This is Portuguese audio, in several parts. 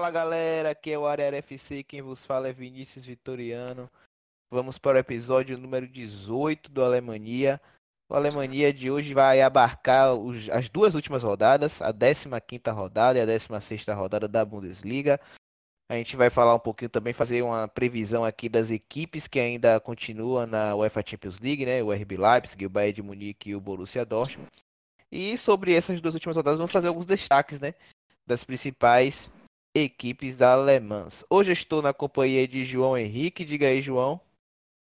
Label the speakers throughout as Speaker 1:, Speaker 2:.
Speaker 1: Fala galera, aqui é o Arera FC, quem vos fala é Vinícius Vitoriano. Vamos para o episódio número 18 do Alemanha. O Alemanha de hoje vai abarcar os, as duas últimas rodadas, a 15ª rodada e a 16ª rodada da Bundesliga. A gente vai falar um pouquinho também, fazer uma previsão aqui das equipes que ainda continuam na UEFA Champions League, né? O RB Leipzig, o Bayern de Munique e o Borussia Dortmund. E sobre essas duas últimas rodadas, vamos fazer alguns destaques, né? Das principais equipes Alemãs. Hoje estou na companhia de João Henrique. Diga aí, João.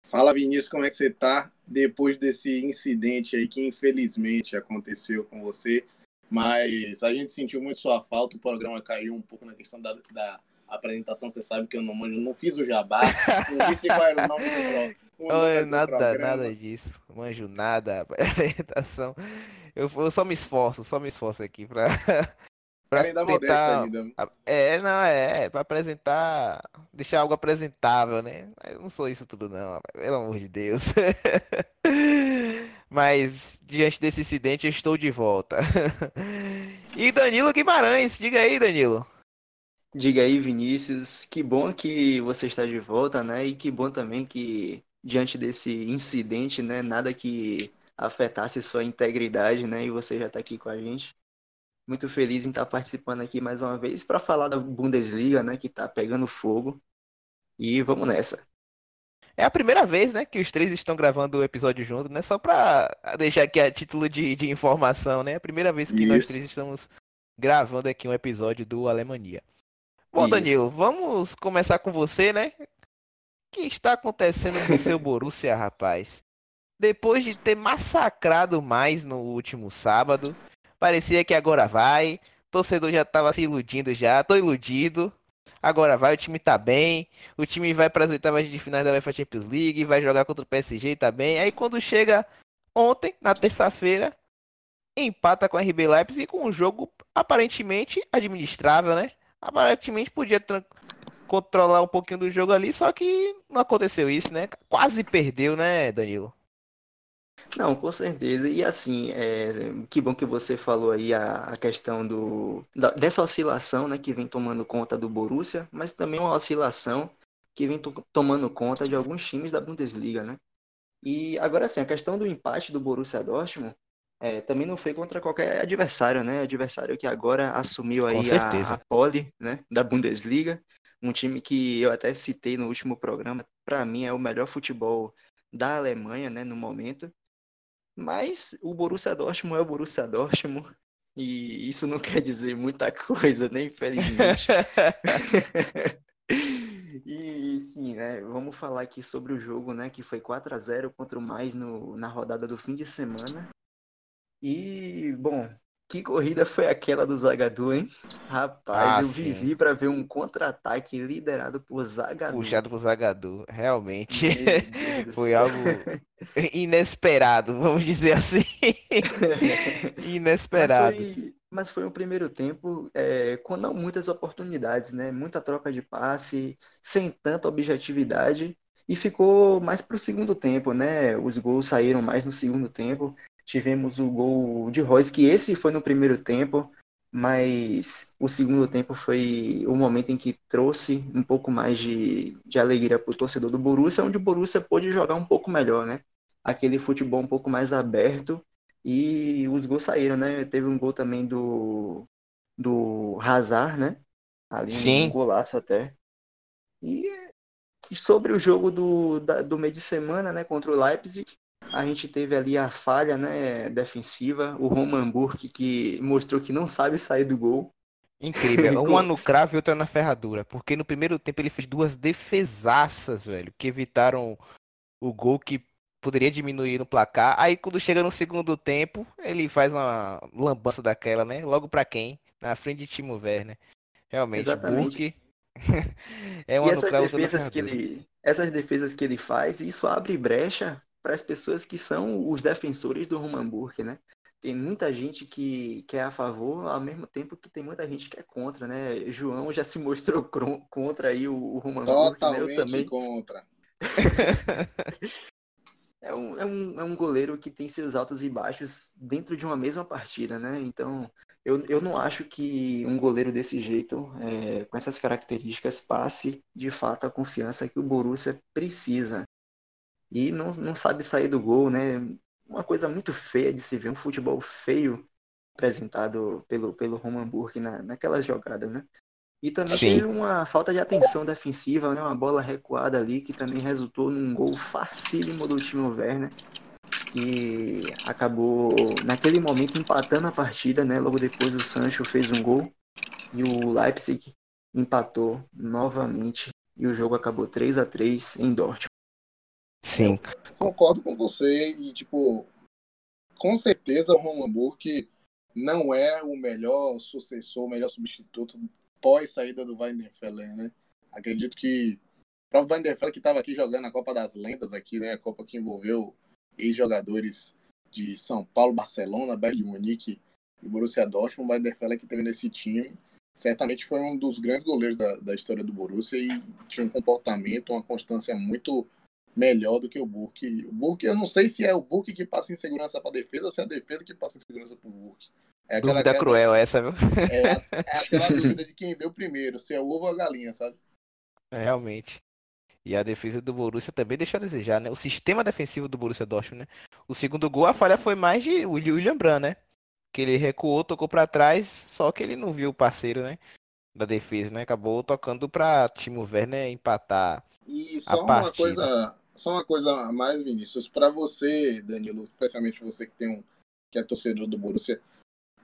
Speaker 2: Fala, Vinícius, como é que você tá? Depois desse incidente aí que infelizmente aconteceu com você, mas a gente sentiu muito sua falta, o programa caiu um pouco na questão da, da apresentação, você sabe que eu não manjo, não fiz o jabá, não disse qual era o nome do, pro, o
Speaker 1: nome nada, do programa. Nada disso, manjo nada, apresentação. Eu, eu só me esforço, só me esforço aqui pra,
Speaker 2: pra ainda tentar... ainda.
Speaker 1: É, não, é, é, pra apresentar, deixar algo apresentável, né? Eu não sou isso tudo não, pelo amor de Deus. Mas, diante desse incidente, eu estou de volta. e Danilo Guimarães, diga aí, Danilo.
Speaker 3: Diga aí, Vinícius, que bom que você está de volta, né? E que bom também que, diante desse incidente, né, nada que afetasse sua integridade, né? E você já está aqui com a gente. Muito feliz em estar participando aqui mais uma vez para falar da Bundesliga, né, que está pegando fogo. E vamos nessa.
Speaker 1: É a primeira vez, né, que os três estão gravando o episódio junto, né? Só para deixar aqui a título de, de informação, né? É a primeira vez que Isso. nós três estamos gravando aqui um episódio do Alemania. Bom, Isso. Danilo, vamos começar com você, né? O que está acontecendo com o seu Borussia, rapaz? Depois de ter massacrado mais no último sábado, parecia que agora vai. Torcedor já estava se iludindo já, tô iludido. Agora vai, o time tá bem. O time vai para as oitavas de finais da UEFA Champions League, vai jogar contra o PSG, tá bem. Aí quando chega ontem, na terça-feira, empata com a RB Leipzig com um jogo aparentemente administrável, né? Aparentemente podia controlar um pouquinho do jogo ali, só que não aconteceu isso, né? Quase perdeu, né, Danilo?
Speaker 3: Não, com certeza. E assim, é, que bom que você falou aí a, a questão do, da, dessa oscilação né, que vem tomando conta do Borussia, mas também uma oscilação que vem to, tomando conta de alguns times da Bundesliga, né? E agora sim, a questão do empate do Borussia Dortmund é, também não foi contra qualquer adversário, né? Adversário que agora assumiu aí a, a pole né, da Bundesliga, um time que eu até citei no último programa, para mim é o melhor futebol da Alemanha, né, no momento. Mas o Borussia Dortmund é o Borussia Dortmund e isso não quer dizer muita coisa, né, infelizmente. E sim, né? Vamos falar aqui sobre o jogo, né? Que foi 4 a 0 contra o Mais no, na rodada do fim de semana. E, bom, que corrida foi aquela do Zagadou, hein? Rapaz, ah, eu sim. vivi para ver um contra-ataque liderado por Zagadou.
Speaker 1: Puxado por Zagadou, realmente. foi algo inesperado, vamos dizer assim. inesperado.
Speaker 3: Mas foi, mas foi um primeiro tempo é, com não muitas oportunidades, né? Muita troca de passe, sem tanta objetividade. E ficou mais para o segundo tempo, né? Os gols saíram mais no segundo tempo. Tivemos o gol de Royce, que esse foi no primeiro tempo, mas o segundo tempo foi o momento em que trouxe um pouco mais de, de alegria para o torcedor do Borussia, onde o Borussia pôde jogar um pouco melhor, né? Aquele futebol um pouco mais aberto e os gols saíram, né? Teve um gol também do, do Hazard, né? Ali Sim. um golaço até. E sobre o jogo do, da, do meio de semana, né, contra o Leipzig, a gente teve ali a falha né, defensiva, o Roman Burke que mostrou que não sabe sair do gol.
Speaker 1: Incrível, uma no cravo e outra na ferradura, porque no primeiro tempo ele fez duas defesaças, velho, que evitaram o gol que poderia diminuir no placar. Aí quando chega no segundo tempo, ele faz uma lambança daquela, né? Logo para quem? Na frente de Timo Werner. Realmente,
Speaker 3: Exatamente. Burke é uma e essas defesas que ele, essas defesas que ele faz, isso abre brecha para as pessoas que são os defensores do Roman né? Tem muita gente que, que é a favor, ao mesmo tempo que tem muita gente que é contra, né? João já se mostrou contra aí o, o Roman
Speaker 2: Totalmente né? Eu também. contra.
Speaker 3: é um, é, um, é um goleiro que tem seus altos e baixos dentro de uma mesma partida, né? Então, eu, eu não acho que um goleiro desse jeito, é, com essas características, passe de fato a confiança que o Borussia precisa. E não, não sabe sair do gol, né? Uma coisa muito feia de se ver, um futebol feio apresentado pelo, pelo Roman Burke na, naquelas jogadas, né? E também Sim. teve uma falta de atenção defensiva, né? Uma bola recuada ali que também resultou num gol facílimo do Timo Werner, que acabou naquele momento empatando a partida, né? Logo depois o Sancho fez um gol e o Leipzig empatou novamente e o jogo acabou 3 a 3 em Dortmund.
Speaker 2: Sim. Eu concordo com você e tipo, com certeza o Roman Burke não é o melhor sucessor, o melhor substituto pós saída do Fellen, né? Acredito que o próprio Fellen que estava aqui jogando a Copa das Lendas aqui, né? A Copa que envolveu ex-jogadores de São Paulo, Barcelona, Bayern de Munique e Borussia Dortmund, o Fellen que teve nesse time, certamente foi um dos grandes goleiros da, da história do Borussia e tinha um comportamento, uma constância muito melhor do que o Burke. O Burke, eu não sei se é o Burke que passa insegurança para a defesa ou se é a defesa que passa insegurança para o Burke.
Speaker 1: É aquela, dúvida aquela, cruel essa, viu?
Speaker 2: É, é aquela dúvida de quem veio primeiro, se é o ovo ou a galinha, sabe?
Speaker 1: É, realmente. E a defesa do Borussia também deixou a desejar, né? O sistema defensivo do Borussia Dortmund, né? O segundo gol, a falha foi mais de William Brand, né? Que ele recuou, tocou para trás, só que ele não viu o parceiro, né? Da defesa, né? Acabou tocando para Timo Werner empatar.
Speaker 2: E só uma coisa, só uma coisa a mais, Vinícius, para você, Danilo, especialmente você que tem um que é torcedor do Borussia,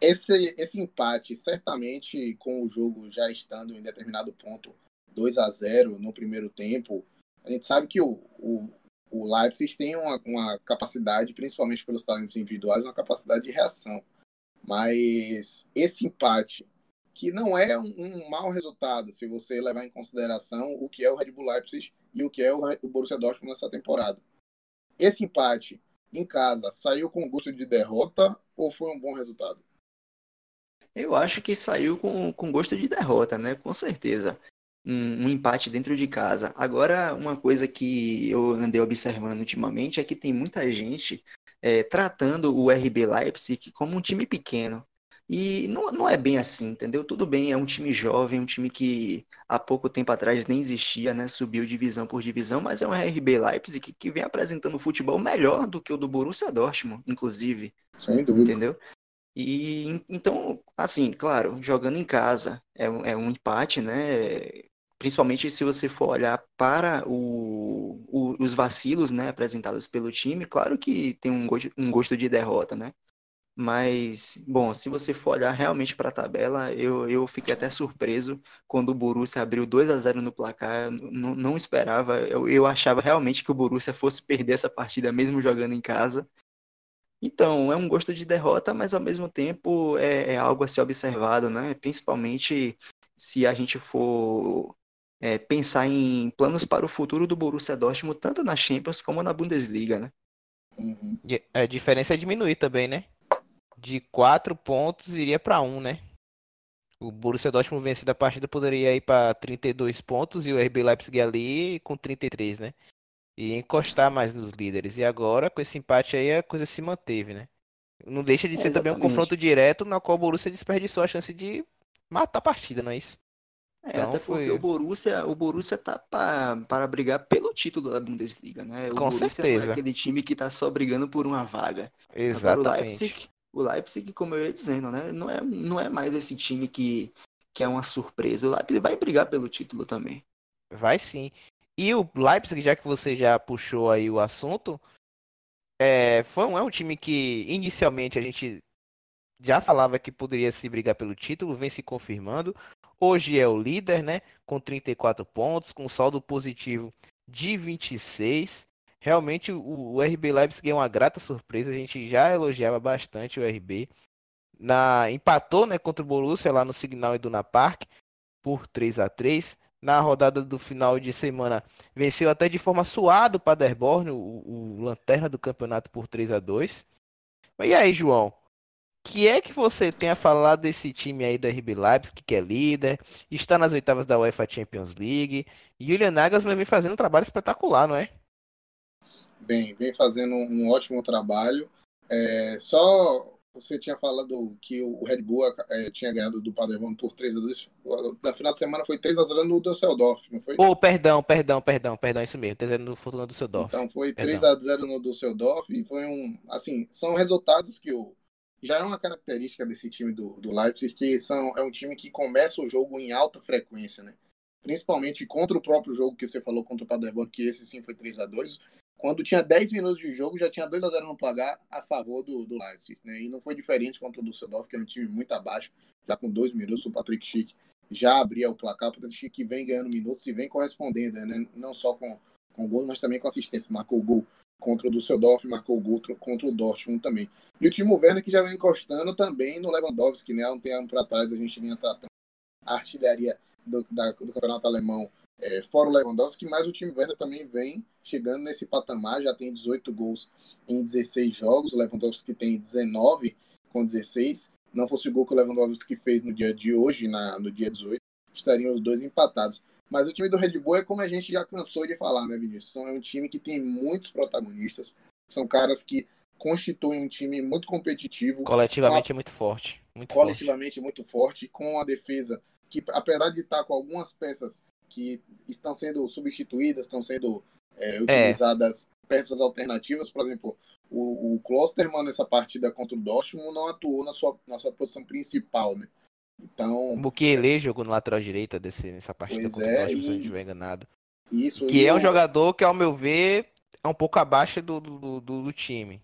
Speaker 2: esse, esse empate, certamente, com o jogo já estando em determinado ponto 2 a 0 no primeiro tempo, a gente sabe que o, o, o Leipzig tem uma, uma capacidade, principalmente pelos talentos individuais, uma capacidade de reação. Mas esse empate, que não é um, um mau resultado, se você levar em consideração o que é o Red Bull Leipzig e o que é o, o Borussia Dortmund nessa temporada. Esse empate em casa saiu com gosto de derrota ou foi um bom resultado?
Speaker 3: Eu acho que saiu com, com gosto de derrota, né? Com certeza. Um, um, empate dentro de casa. Agora, uma coisa que eu andei observando ultimamente é que tem muita gente é, tratando o RB Leipzig como um time pequeno. E não, não é bem assim, entendeu? Tudo bem, é um time jovem, um time que há pouco tempo atrás nem existia, né? Subiu divisão por divisão, mas é um RB Leipzig que, que vem apresentando futebol melhor do que o do Borussia Dortmund, inclusive.
Speaker 2: Sem dúvida.
Speaker 3: Entendeu? E então, assim, claro, jogando em casa é, é um empate, né? Principalmente se você for olhar para o, o, os vacilos né, apresentados pelo time, claro que tem um gosto, um gosto de derrota, né? Mas, bom, se você for olhar realmente para a tabela, eu, eu fiquei até surpreso quando o Borussia abriu 2 a 0 no placar. Não, não esperava, eu, eu achava realmente que o Borussia fosse perder essa partida mesmo jogando em casa. Então, é um gosto de derrota, mas ao mesmo tempo é, é algo a ser observado, né? Principalmente se a gente for é, pensar em planos para o futuro do Borussia Dortmund, tanto na Champions como na Bundesliga, né?
Speaker 1: Uhum. A diferença é diminuir também, né? De quatro pontos iria para um, né? O Borussia Dortmund vencido a partida poderia ir para 32 pontos e o RB Leipzig ali com 33, né? e encostar mais nos líderes. E agora, com esse empate aí, a coisa se manteve, né? Não deixa de ser é, também um confronto direto na qual o Borussia desperdiçou a chance de matar a partida, não é isso?
Speaker 3: É, então, até porque foi... o Borussia, o Borussia tá pra, para brigar pelo título da Bundesliga, né? O
Speaker 1: Com Borussia certeza.
Speaker 3: é aquele time que tá só brigando por uma vaga.
Speaker 1: Exatamente.
Speaker 3: Agora, o, Leipzig, o Leipzig, como eu ia dizendo, né? Não é, não é mais esse time que, que é uma surpresa. O Leipzig vai brigar pelo título também.
Speaker 1: Vai sim. E o Leipzig, já que você já puxou aí o assunto, é, foi um, é um time que inicialmente a gente já falava que poderia se brigar pelo título, vem se confirmando. Hoje é o líder, né? Com 34 pontos, com saldo positivo de 26. Realmente o, RB Leipzig é uma grata surpresa. A gente já elogiava bastante o RB. Na, empatou né, contra o Borussia lá no Signal Iduna Park por 3 a 3 na rodada do final de semana venceu até de forma suada o Paderborn, o, o lanterna do campeonato por 3 a 2 E aí, João? que é que você tem a falar desse time aí da RB Leipzig, que é líder, está nas oitavas da UEFA Champions League, e Julian Nagelsmann vem fazendo um trabalho espetacular, não é?
Speaker 2: Vem, vem fazendo um ótimo trabalho. É, só você tinha falado que o Red Bull é, tinha ganhado do Paderborn por 3 a 2 Na final de semana foi 3 a 0 no Düsseldorf, não foi?
Speaker 1: Oh, perdão, perdão, perdão, perdão, isso mesmo. 3 a 0 no Fortuna Düsseldorf.
Speaker 2: Então foi 3 a 0 no Düsseldorf e foi um, assim, são resultados que o já é uma característica desse time do, do Leipzig que são é um time que começa o jogo em alta frequência, né? Principalmente contra o próprio jogo que você falou contra o Paderborn, que esse sim foi 3 a 2 quando tinha 10 minutos de jogo, já tinha 2 a 0 no placar a favor do, do Leipzig. Né? E não foi diferente contra o Düsseldorf, que é um time muito abaixo. Já com dois minutos, o Patrick Schick já abria o placar. O Patrick Schick vem ganhando minutos e vem correspondendo, né? não só com, com gol, mas também com assistência. Marcou gol contra o Düsseldorf, marcou gol contra o Dortmund também. E o Timo Werner que já vem encostando também no Lewandowski, né? Há um tempo para trás a gente vinha tratando a artilharia do, da, do campeonato alemão é, fora o Lewandowski, mas o time Werner também vem chegando nesse patamar, já tem 18 gols em 16 jogos, o Lewandowski tem 19 com 16. Não fosse o gol que o Lewandowski fez no dia de hoje, na, no dia 18, estariam os dois empatados. Mas o time do Red Bull é como a gente já cansou de falar, né, Vinícius? É um time que tem muitos protagonistas, são caras que constituem um time muito competitivo.
Speaker 1: Coletivamente a... é muito forte. Muito
Speaker 2: coletivamente forte. muito forte, com a defesa que, apesar de estar com algumas peças que estão sendo substituídas, estão sendo é, utilizadas é. peças alternativas. Por exemplo, o, o Klosterman nessa partida contra o Dortmund não atuou na sua, na sua posição principal, né? Então.
Speaker 1: O Bukele é... jogou no lateral direita desse, nessa partida pois contra é, o Dortmund, e... se não estiver enganado.
Speaker 2: Isso,
Speaker 1: que é um jogador que, ao meu ver, é um pouco abaixo do, do, do, do time.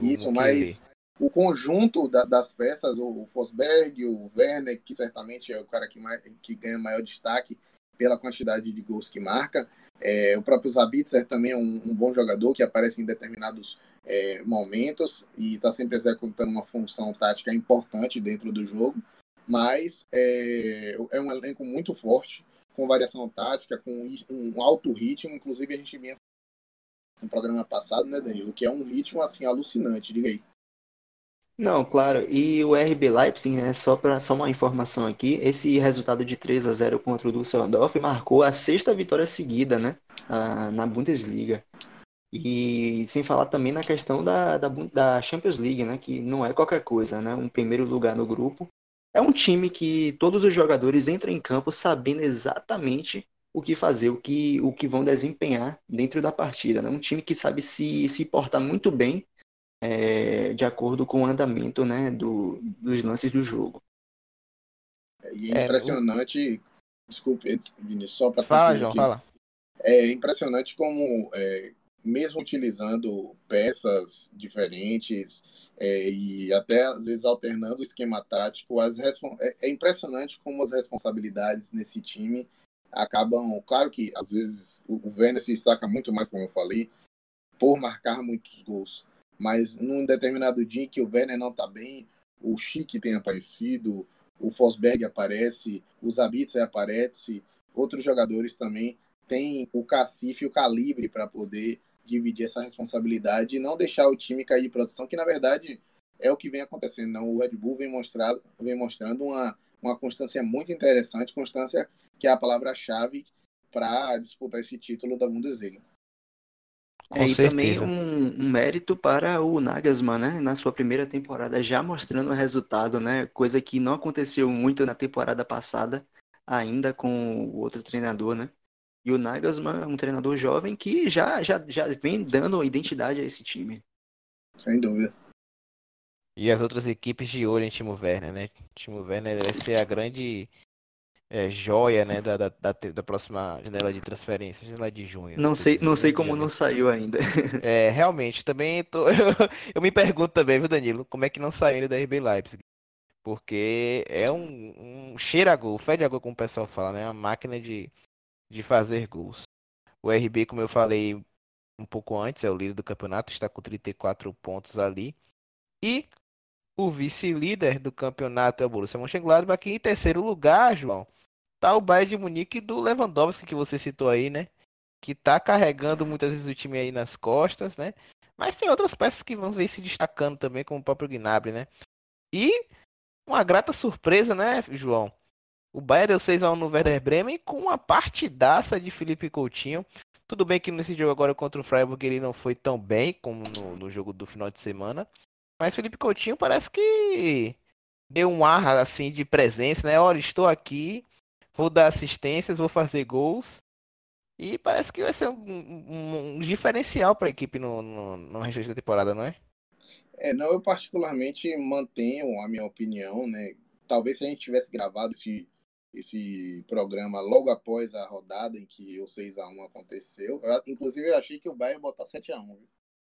Speaker 2: Isso, mas o conjunto da, das peças, o Fosberg, o Werner, que certamente é o cara que, mais, que ganha maior destaque, pela quantidade de gols que marca. É, o próprio Zabitzer também é um, um, bom jogador que aparece em determinados é, momentos e está sempre executando uma função tática importante dentro do jogo. Mas é, é um elenco muito forte, com variação tática, com um alto ritmo. Inclusive, a gente vinha no programa passado, né, Danilo? Que é um ritmo assim alucinante, diga aí.
Speaker 3: Não, claro. E o RB Leipzig, né, só para só uma informação aqui, esse resultado de 3 a 0 contra o Düsseldorf marcou a sexta vitória seguida, né, na, na Bundesliga. E sem falar também na questão da, da, da, Champions League, né, que não é qualquer coisa, né, um primeiro lugar no grupo. É um time que todos os jogadores entram em campo sabendo exatamente o que fazer, o que, o que vão desempenhar dentro da partida, né, um time que sabe se, se portar muito bem é, de acordo com o andamento né, do, dos lances do jogo.
Speaker 2: E é, é impressionante, o... desculpe, Vinícius, só para
Speaker 1: Fala, João, aqui. fala.
Speaker 2: É impressionante como, é, mesmo utilizando peças diferentes é, e até às vezes alternando o esquema tático, as é, é impressionante como as responsabilidades nesse time acabam. Claro que às vezes o Werner se destaca muito mais, como eu falei, por marcar muitos gols mas num determinado dia que o Werner não está bem, o Chique tem aparecido, o Fosberg aparece, o Zabitzer aparece, outros jogadores também têm o cacife e o calibre para poder dividir essa responsabilidade e não deixar o time cair de produção, que na verdade é o que vem acontecendo. Não? O Red Bull vem, mostrado, vem mostrando uma, uma constância muito interessante, constância que é a palavra-chave para disputar esse título da Bundesliga.
Speaker 3: É, e também um, um, mérito para o Nagelsmann, né? Na sua primeira temporada, já mostrando o resultado, né? Coisa que não aconteceu muito na temporada passada, ainda com o outro treinador, né? E o Nagelsmann é um treinador jovem que já, já, já vem dando identidade a esse time.
Speaker 2: Sem dúvida.
Speaker 1: E as outras equipes de olho em Timo Werner, né? Timo Werner vai ser a grande é, joia né, da, da, da, próxima janela de transferência, janela de junho.
Speaker 3: Não sei, não sei como não saiu ainda.
Speaker 1: É, realmente, também tô, eu, eu, me pergunto também, viu, Danilo, como é que não saiu ele da RB Leipzig? Porque é um, um cheira a gol, fede a gol, como o pessoal fala, né? Uma máquina de, de fazer gols. O RB, como eu falei um pouco antes, é o líder do campeonato, está com 34 pontos ali. E o vice-líder do campeonato é o Borussia Mönchengladbach. E em terceiro lugar, João, tá o Bayern de Munique do Lewandowski que você citou aí, né? Que tá carregando muitas vezes o time aí nas costas, né? Mas tem outras peças que vão ver se destacando também, como o próprio Gnabry, né? E uma grata surpresa, né, João? O Bayern deu 6x1 no Werder Bremen com uma partidaça de Felipe Coutinho. Tudo bem que nesse jogo agora contra o Freiburg ele não foi tão bem como no, no jogo do final de semana. Mas Felipe Coutinho parece que deu um ar assim de presença, né? Olha, estou aqui, vou dar assistências, vou fazer gols. E parece que vai ser um, um, um diferencial para a equipe no, no, no restante da temporada, não é?
Speaker 2: É, não, eu particularmente mantenho a minha opinião, né? Talvez se a gente tivesse gravado esse, esse programa logo após a rodada em que o 6x1 aconteceu. Eu, inclusive, eu achei que o Bayern ia botar 7x1,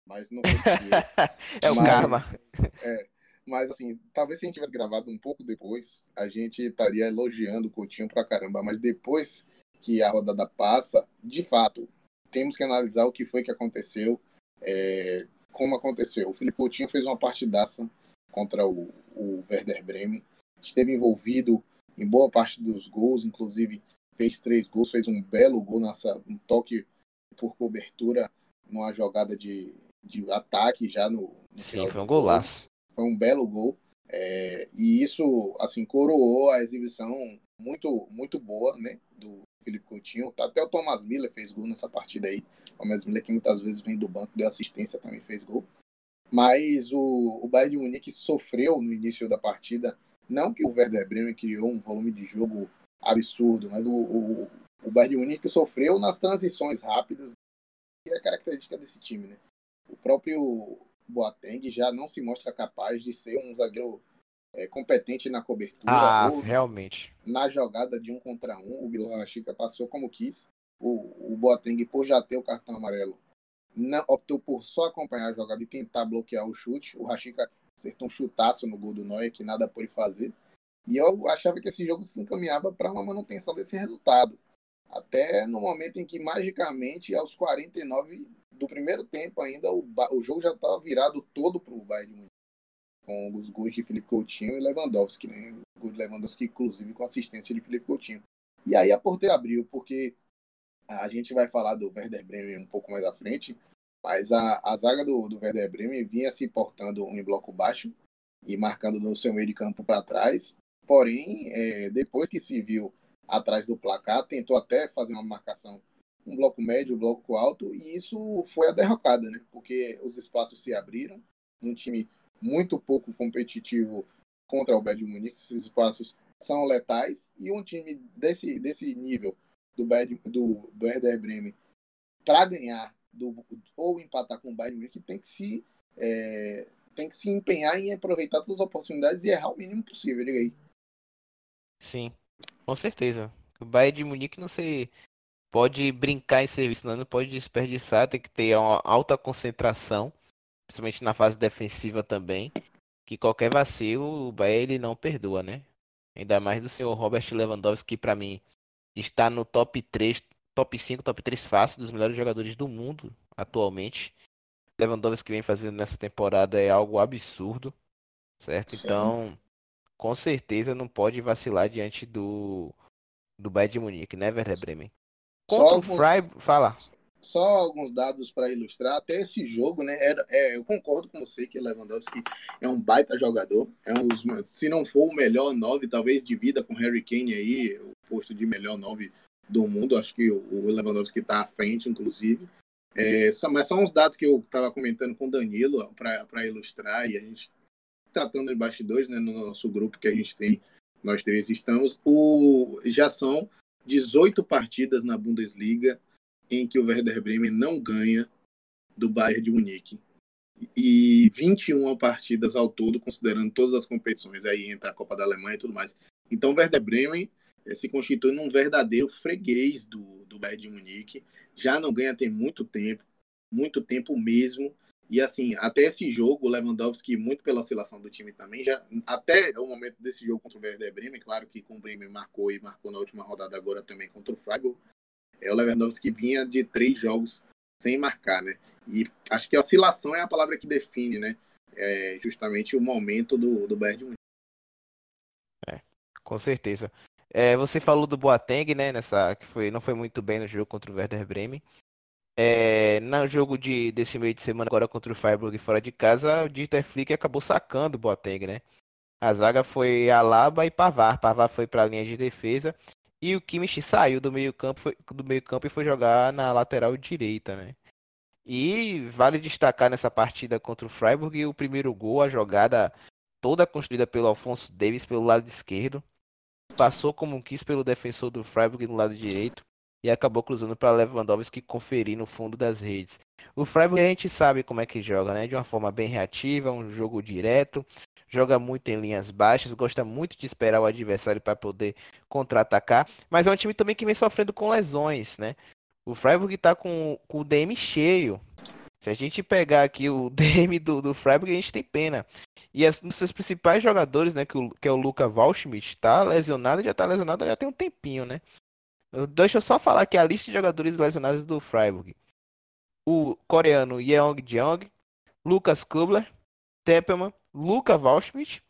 Speaker 2: mas não foi
Speaker 1: É o mas, karma.
Speaker 2: É, mas assim, talvez se a gente tivesse gravado um pouco depois, a gente estaria elogiando o Coutinho pra caramba, mas depois que a rodada passa, de fato, temos que analisar o que foi que aconteceu, é, como aconteceu. O Felipe Coutinho fez uma partidaça contra o, o Werder Bremen, esteve envolvido em boa parte dos gols, inclusive fez três gols, fez um belo gol nessa um toque por cobertura numa jogada de, de ataque já no, no
Speaker 1: Sim, foi um golaço.
Speaker 2: Foi um belo gol. É, e isso assim coroou a exibição muito muito boa né do Felipe Coutinho. Até o Thomas Miller fez gol nessa partida aí. O Thomas Miller que muitas vezes vem do banco deu assistência também fez gol. Mas o, o Bayern de Munique sofreu no início da partida. Não que o Werder Bremen criou um volume de jogo absurdo, mas o, o, o Bayern de Munique sofreu nas transições rápidas, que é característica desse time, né? O próprio Boateng já não se mostra capaz de ser um zagueiro é, competente na cobertura.
Speaker 1: Ah, realmente.
Speaker 2: Na jogada de um contra um, o Bilal Chica passou como quis. O, o Boateng, por já ter o cartão amarelo, não, optou por só acompanhar a jogada e tentar bloquear o chute. O Rashica acertou um chutaço no gol do Neuer que nada pôde fazer. E eu achava que esse jogo se encaminhava para uma manutenção desse resultado. Até no momento em que, magicamente, aos 49 do primeiro tempo ainda, o, o jogo já estava virado todo para o Bayern de Munique. Com os gols de Felipe Coutinho e Lewandowski, né? O gol de Lewandowski, inclusive, com assistência de Felipe Coutinho. E aí a porteira abriu, porque a gente vai falar do Werder Bremen um pouco mais à frente, mas a, a zaga do, do Werder Bremen vinha se portando em bloco baixo e marcando no seu meio de campo para trás. Porém, é, depois que se viu atrás do placar, tentou até fazer uma marcação, um bloco médio, um bloco alto, e isso foi a derrocada, né? Porque os espaços se abriram, um time muito pouco competitivo contra o Bayern Munique, esses espaços são letais, e um time desse, desse nível do, Bayern, do Werder Bremen para ganhar do, ou empatar com o Bayern Munique tem que se é, tem que se empenhar em aproveitar todas as oportunidades e errar o mínimo possível, diga aí.
Speaker 1: Sim, com certeza. O Bayern de Munique não se pode brincar em serviço, não, não pode desperdiçar, tem que ter uma alta concentração, principalmente na fase defensiva também, que qualquer vacilo o Bayern ele não perdoa, né? Ainda mais do senhor Robert Lewandowski, que para mim está no top 3 top 5, top 3 fácil dos melhores jogadores do mundo atualmente. Lewandowski que vem fazendo nessa temporada é algo absurdo, certo? Sim. Então, com certeza não pode vacilar diante do do Bayern de Munique, né, Werder Bremen? Contra alguns, o Freiburg, fala.
Speaker 2: Só alguns dados para ilustrar. Até esse jogo, né? Era, é, eu concordo com você que Lewandowski é um baita jogador. É um se não for o melhor 9, talvez divida com Harry Kane aí, o posto de melhor 9 do mundo. Acho que o Lewandowski está à frente, inclusive. É, só, mas são uns dados que eu estava comentando com o Danilo para ilustrar e a gente tratando de bastidores né, no nosso grupo que a gente tem, nós três estamos. O, já são 18 partidas na Bundesliga em que o Werder Bremen não ganha do Bayern de Munique. E 21 partidas ao todo, considerando todas as competições, aí entra a Copa da Alemanha e tudo mais. Então, o Werder Bremen é, se constitui num verdadeiro freguês do, do Bayern de Munique. Já não ganha tem muito tempo, muito tempo mesmo. E assim, até esse jogo, o Lewandowski, muito pela oscilação do time também, já até o momento desse jogo contra o Werder Bremen, claro que com o Bremen marcou e marcou na última rodada agora também contra o Freiburg, é o Lewandowski vinha de três jogos sem marcar, né? E acho que a oscilação é a palavra que define, né? É justamente o momento do, do Bayern de.
Speaker 1: É, com certeza. É, você falou do Boateng, né? Nessa, que foi, não foi muito bem no jogo contra o Werder Bremen. É, no jogo de, desse meio de semana agora contra o Freiburg fora de casa, o Dieter Flick acabou sacando o Boateng, né? A zaga foi Alaba e Pavar. Pavar foi para a linha de defesa E o Kimmich saiu do meio-campo do meio-campo e foi jogar na lateral direita, né? E vale destacar nessa partida contra o Freiburg o primeiro gol, a jogada toda construída pelo Alfonso Davis pelo lado esquerdo. Passou como quis pelo defensor do Freiburg no lado direito e acabou cruzando para Lewandowski conferir no fundo das redes. O Freiburg a gente sabe como é que joga, né? De uma forma bem reativa, um jogo direto, joga muito em linhas baixas, gosta muito de esperar o adversário para poder contra-atacar, mas é um time também que vem sofrendo com lesões, né? O Freiburg está com, com, o DM cheio. Se a gente pegar aqui o DM do, do Freiburg, a gente tem pena. E as, um seus principais jogadores, né, que, o, que é o Luca Waldschmidt, está lesionado, já está lesionado já tem um tempinho, né? Deixa eu só falar aqui a lista de jogadores lesionados do Freiburg. O coreano Yeong Jeong, Lucas Kubler, Teppelman, Luca Waldschmidt,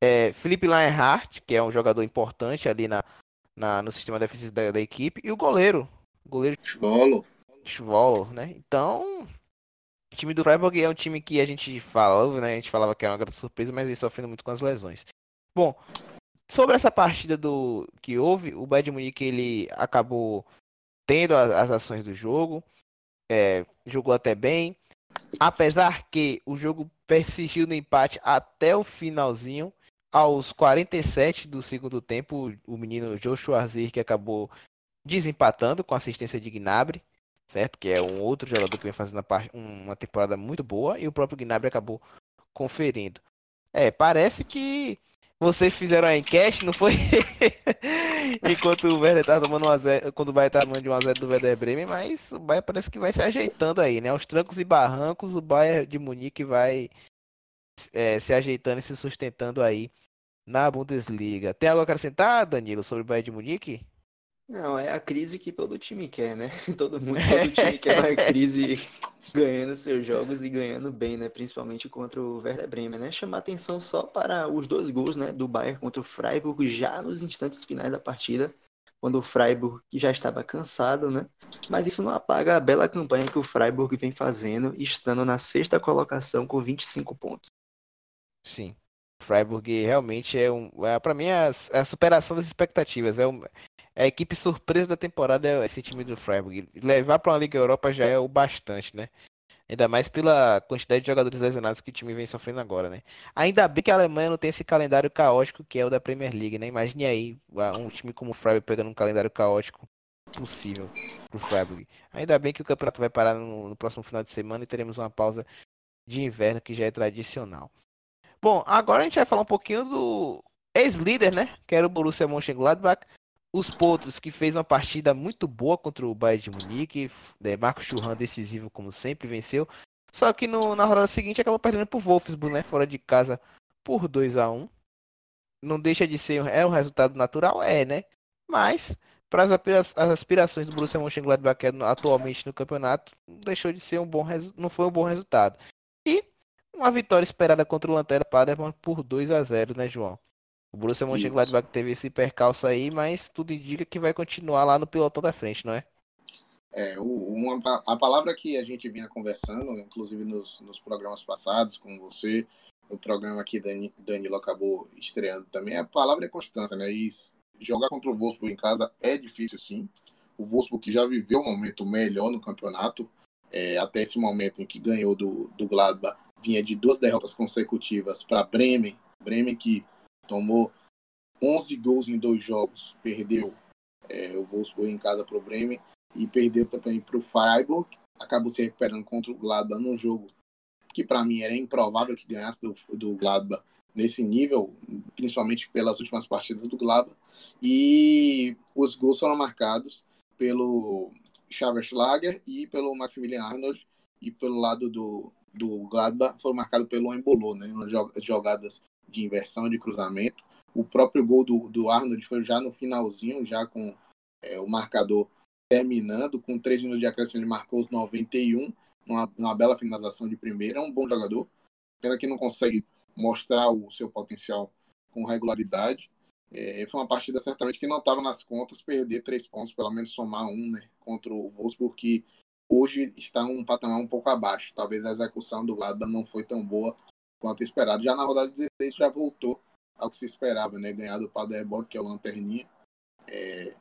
Speaker 1: é, Felipe Leinhardt, que é um jogador importante ali na, na no sistema defensivo da, da, equipe, e o goleiro. O goleiro
Speaker 2: Schwolo.
Speaker 1: Schwolo, né? Então, o time do Freiburg é um time que a gente falava, né? A gente falava que era uma grande surpresa, mas ele sofrendo muito com as lesões. Bom, sobre essa partida do que houve, o Bayern de Munique ele acabou tendo as, as ações do jogo, é, jogou até bem, apesar que o jogo persistiu no empate até o finalzinho. Aos 47 do segundo tempo, o menino Joshua Zir que acabou desempatando com assistência de Gnabry, certo? Que é um outro jogador que vem fazendo uma temporada muito boa e o próprio Gnabry acabou conferindo. É, parece que vocês fizeram a enquete, não foi? Enquanto o Werder tá tomando 1x0, quando o Bayern tá tomando de 1x0 do Werder Bremen, mas o Bayern parece que vai se ajeitando aí, né? Aos trancos e barrancos, o Bayern de Munique vai é, se ajeitando e se sustentando aí na Bundesliga. Tem algo a acrescentar, Danilo, sobre o Bayern de Munique?
Speaker 3: Não, é a crise que todo time quer, né? Todo mundo, todo time quer uma crise ganhando seus jogos e ganhando bem, né? Principalmente contra o Werder Bremen, né? Chamar atenção só para os dois gols, né? Do Bayern contra o Freiburg já nos instantes finais da partida, quando o Freiburg já estava cansado, né? Mas isso não apaga a bela campanha que o Freiburg vem fazendo, estando na sexta colocação com 25 pontos.
Speaker 1: Sim. Freiburg realmente é um, é, para mim é a, é a superação das expectativas, é um a equipe surpresa da temporada é esse time do Freiburg. Levar para uma Liga Europa já é o bastante, né? Ainda mais pela quantidade de jogadores lesionados que o time vem sofrendo agora, né? Ainda bem que a Alemanha não tem esse calendário caótico que é o da Premier League, né? Imagine aí um time como o Freiburg pegando um calendário caótico possível pro Freiburg. Ainda bem que o campeonato vai parar no, no próximo final de semana e teremos uma pausa de inverno que já é tradicional. Bom, agora a gente vai falar um pouquinho do ex-líder, né? Que era o Borussia Mönchengladbach os Potros, que fez uma partida muito boa contra o Bayern de Munique. É, Marcos Churran decisivo, como sempre, venceu. Só que no, na rodada seguinte acabou perdendo pro Wolfsburg, né? Fora de casa por 2 a 1 Não deixa de ser. É um resultado natural? É, né? Mas, para as, as aspirações do Borussia Mönchengladbach atualmente no campeonato, deixou de ser um bom não foi um bom resultado. E uma vitória esperada contra o Lanterna Paderborn por 2 a 0 né, João? O Borussia Mönchengladbach teve esse percalço aí, mas tudo indica que vai continuar lá no pilotão da frente, não é?
Speaker 2: É, uma, a palavra que a gente vinha conversando, inclusive nos, nos programas passados com você, o programa que Dani, Danilo acabou estreando também, a palavra é constância, né? E jogar contra o Wolfsburg em casa é difícil, sim. O Wolfsburg que já viveu um momento melhor no campeonato, é, até esse momento em que ganhou do, do Gladbach, vinha de duas derrotas consecutivas para Bremen, Bremen que tomou 11 gols em dois jogos, perdeu é, o Wolfsburg em casa para o Bremen e perdeu também para o Freiburg, acabou se recuperando contra o Gladbach num jogo que para mim era improvável que ganhasse do, do Gladbach nesse nível, principalmente pelas últimas partidas do Gladbach, e os gols foram marcados pelo Schlager e pelo Maximilian Arnold, e pelo lado do, do Gladbach foram marcados pelo Embolo, né, jogadas de inversão de cruzamento. O próprio gol do, do Arnold foi já no finalzinho, já com é, o marcador terminando. Com 3 minutos de acréscimo, ele marcou os 91, uma, uma bela finalização de primeira. É um bom jogador. Pena que não consegue mostrar o seu potencial com regularidade. É, foi uma partida certamente que não estava nas contas perder três pontos, pelo menos somar um, né, contra o Wolfsburg, que hoje está um patamar um pouco abaixo. Talvez a execução do lado não foi tão boa quanto esperado. Já na rodada 16 já voltou ao que se esperava, né? Ganhar do Paderborn, que é o Lanterninha. É,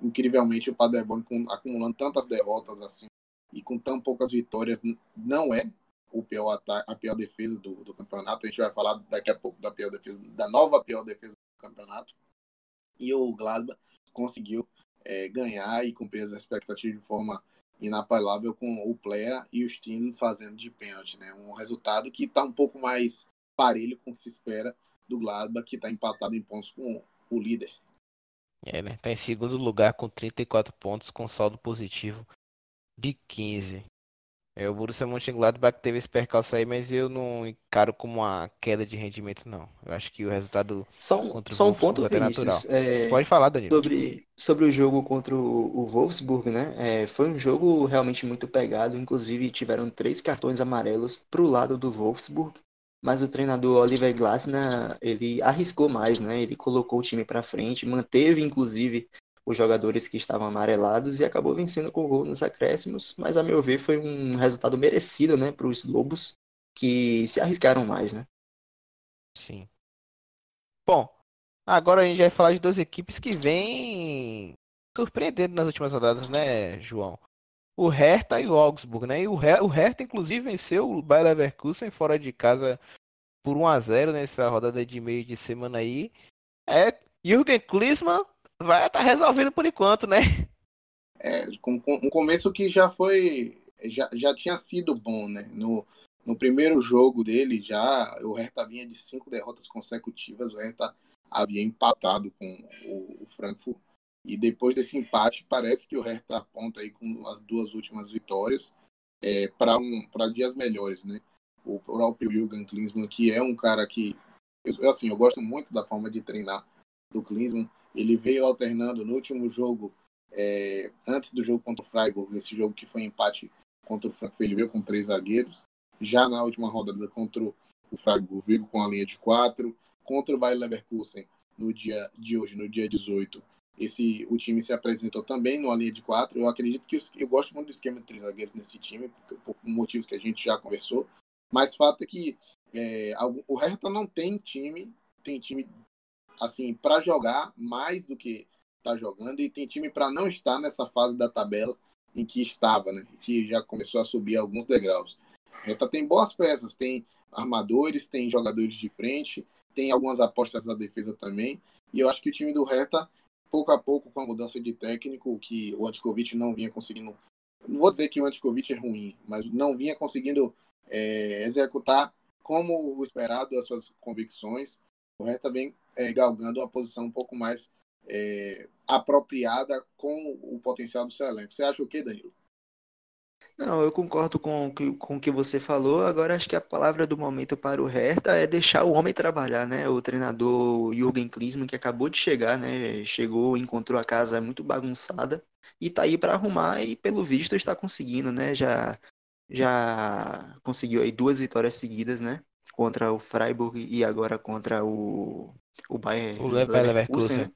Speaker 2: incrivelmente, o Paderborn acumulando tantas derrotas assim e com tão poucas vitórias, não é o pior a pior defesa do, do campeonato. A gente vai falar daqui a pouco da pior defesa, da nova pior defesa do campeonato. E o Gladbach conseguiu é, ganhar e cumprir as expectativas de forma inapelável com o Player e o Stino fazendo de pênalti, né? Um resultado que está um pouco mais parelho com o que se espera do Gladbach, que está empatado em pontos com o líder.
Speaker 1: É, né? Tá em segundo lugar com 34 pontos, com saldo positivo de 15. É, o Borussia Mönchengladbach teve esse percalço aí, mas eu não encaro como uma queda de rendimento, não. Eu acho que o resultado
Speaker 3: só um, contra o só um ponto, é natural.
Speaker 1: É, Você pode falar, Danilo.
Speaker 3: Sobre, sobre o jogo contra o, o Wolfsburg, né? É, foi um jogo realmente muito pegado. Inclusive, tiveram três cartões amarelos pro lado do Wolfsburg. Mas o treinador Oliver Glasner, ele arriscou mais, né? Ele colocou o time para frente, manteve, inclusive, os jogadores que estavam amarelados e acabou vencendo com gol nos acréscimos, mas a meu ver foi um resultado merecido, né, para os Lobos que se arriscaram mais, né?
Speaker 1: Sim. Bom, agora a gente vai falar de duas equipes que vêm surpreendendo nas últimas rodadas, né, João? O Hertha e o Augsburg, né? E o, Her o Hertha, inclusive, venceu o Bayer Leverkusen fora de casa por 1 a 0 nessa rodada de meio de semana aí. É, Jürgen Klinsmann vai estar tá resolvendo por enquanto, né?
Speaker 2: É, com, com, um começo que já foi. Já, já tinha sido bom, né? No, no primeiro jogo dele, já o Hertha vinha de cinco derrotas consecutivas. O Hertha havia empatado com o, o Frankfurt. E depois desse empate, parece que o Hertha aponta aí com as duas últimas vitórias é, para um, dias melhores, né? O próprio Jürgen Klinsmann, que é um cara que. Eu, assim, eu gosto muito da forma de treinar do Klinsmann ele veio alternando no último jogo, é, antes do jogo contra o Freiburg, esse jogo que foi empate contra o Frankfurt, ele veio com três zagueiros. Já na última rodada contra o Freiburg, veio com a linha de quatro. Contra o Bayer Leverkusen, no dia de hoje, no dia 18, esse, o time se apresentou também numa linha de quatro. Eu acredito que eu gosto muito do esquema de três zagueiros nesse time, por, por motivos que a gente já conversou. Mas fato é que é, o Hertha não tem time, tem time assim, para jogar mais do que está jogando e tem time para não estar nessa fase da tabela em que estava, né? Que já começou a subir alguns degraus. Reta tem boas peças, tem armadores, tem jogadores de frente, tem algumas apostas da defesa também. E eu acho que o time do Reta, pouco a pouco, com a mudança de técnico, que o Antikovic não vinha conseguindo. Não vou dizer que o Antikovic é ruim, mas não vinha conseguindo é, executar como o esperado as suas convicções. Reta vem é, galgando uma posição um pouco mais é, apropriada com o potencial do seu elenco. Você acha o que, Danilo?
Speaker 3: Não, eu concordo com, com o que você falou. Agora acho que a palavra do momento para o Hertha é deixar o homem trabalhar, né? O treinador Jürgen Klinsmann, que acabou de chegar, né? Chegou, encontrou a casa muito bagunçada e tá aí para arrumar e pelo visto está conseguindo, né? Já já conseguiu aí duas vitórias seguidas, né? Contra o Freiburg e agora contra o o Bayern
Speaker 1: o Leverkusen. Né?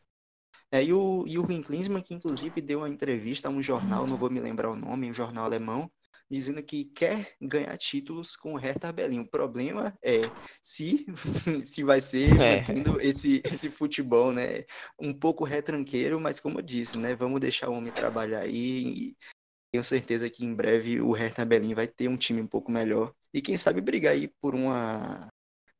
Speaker 3: É, e o Jürgen Klinsmann, que inclusive deu uma entrevista a um jornal, não vou me lembrar o nome, um jornal alemão, dizendo que quer ganhar títulos com o Hertha Berlim. O problema é se, se vai ser é. esse, esse futebol, né? Um pouco retranqueiro, mas como eu disse, né? Vamos deixar o homem trabalhar aí e tenho certeza que em breve o Hertha Berlim vai ter um time um pouco melhor e quem sabe brigar aí por uma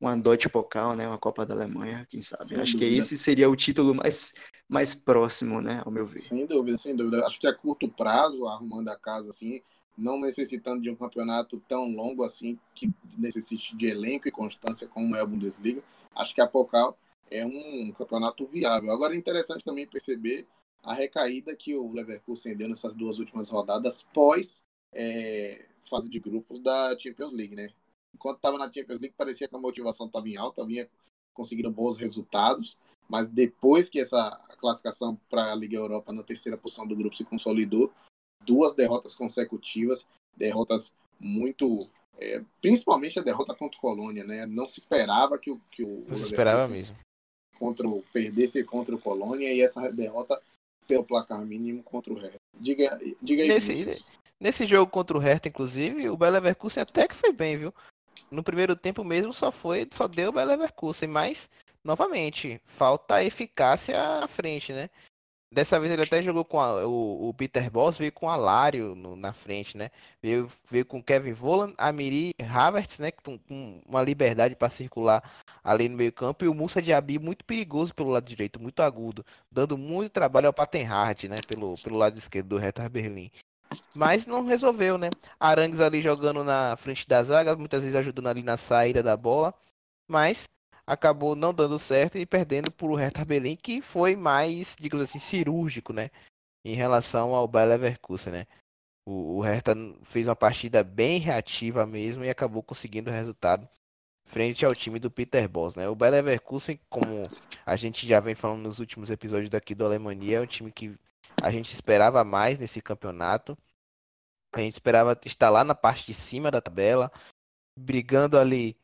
Speaker 3: uma Deutsche Pokal, né, uma Copa da Alemanha, quem sabe. Sem Acho dúvida. que esse seria o título mais, mais próximo, né, ao meu ver.
Speaker 2: Sem dúvida, sem dúvida. Acho que a curto prazo, arrumando a casa assim, não necessitando de um campeonato tão longo assim, que necessite de elenco e constância como é a Bundesliga, acho que a Pokal é um campeonato viável. Agora é interessante também perceber a recaída que o Leverkusen deu nessas duas últimas rodadas pós é, fase de grupos da Champions League, né? enquanto estava na Champions League, parecia que a motivação estava em alta, vinha conseguindo bons resultados, mas depois que essa classificação para a Liga Europa na terceira posição do grupo se consolidou, duas derrotas consecutivas, derrotas muito. É, principalmente a derrota contra o Colônia, né? Não se esperava que o. Que o
Speaker 1: Não se esperava mesmo.
Speaker 2: Contra o, perdesse contra o Colônia e essa derrota pelo placar mínimo contra o Hertha. Diga, diga aí.
Speaker 1: Nesse, nesse jogo contra o Hertha, inclusive, o Bayer Leverkusen até que foi bem, viu? no primeiro tempo mesmo só foi, só deu o Leverkusen, mas novamente, falta eficácia à frente, né? Dessa vez ele até jogou com a, o, o, Peter Boss, veio com Alário na frente, né? Veio, veio com Kevin Volan, Amiri Havertz, né? Com, com uma liberdade para circular ali no meio campo. E o Musa Diaby muito perigoso pelo lado direito, muito agudo. Dando muito trabalho ao Patenhardt, né? Pelo, pelo lado esquerdo do Hertha Berlim. Mas não resolveu, né? Arangues ali jogando na frente da zaga, muitas vezes ajudando ali na saída da bola. Mas acabou não dando certo e perdendo para o Hertha Berlim, que foi mais, digamos assim, cirúrgico, né? Em relação ao Bayer Leverkusen, né? O, o Hertha fez uma partida bem reativa mesmo e acabou conseguindo o resultado frente ao time do Peter Boss, né? O Bayer Leverkusen, como a gente já vem falando nos últimos episódios daqui do Alemanha, é um time que a gente esperava mais nesse campeonato. A gente esperava estar lá na parte de cima da tabela, brigando ali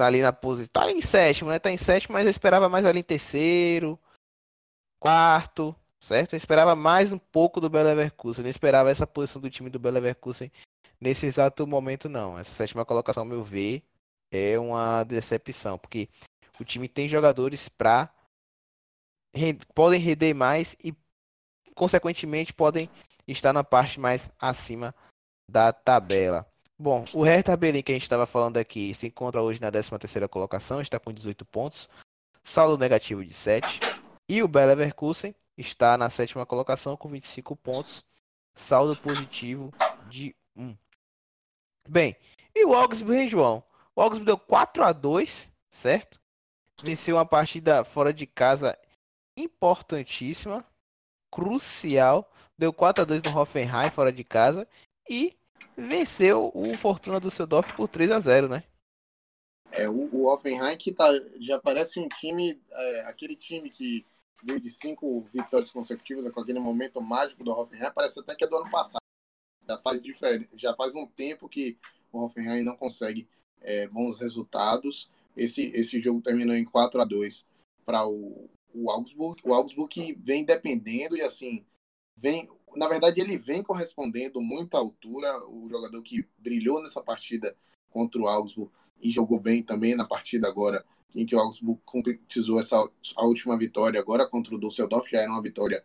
Speaker 1: ali na posição. Tá em sétimo, né? Tá em sétimo, mas eu esperava mais ali em terceiro, quarto, certo? Eu esperava mais um pouco do Belo Leverkusen. Eu não esperava essa posição do time do Belo Leverkusen nesse exato momento, não. Essa sétima colocação, ao meu ver, é uma decepção, porque o time tem jogadores para podem render mais e consequentemente podem estar na parte mais acima da tabela. Bom, o Hertha Berlim que a gente estava falando aqui se encontra hoje na 13ª colocação, está com 18 pontos, saldo negativo de 7. E o Bayer Leverkusen está na sétima colocação com 25 pontos, saldo positivo de 1. Bem, e o Augsburg, João? O Augsburg deu 4 a 2, certo? Venceu uma partida fora de casa importantíssima, crucial. Deu 4 a 2 no Hoffenheim fora de casa e venceu o Fortuna do Seudorf por 3 a 0 né?
Speaker 2: É, o, o Offenheim que tá, já parece um time, é, aquele time que veio de cinco vitórias consecutivas com aquele momento mágico do Hoffenheim, parece até que é do ano passado. Já faz, diferente, já faz um tempo que o Hoffenheim não consegue é, bons resultados. Esse, esse jogo terminou em 4 a 2 para o, o Augsburg. O Augsburg vem dependendo e assim, vem na verdade, ele vem correspondendo muito à altura. O jogador que brilhou nessa partida contra o Augsburg e jogou bem também na partida agora, em que o Augsburg concretizou essa a última vitória agora contra o Düsseldorf, já era uma vitória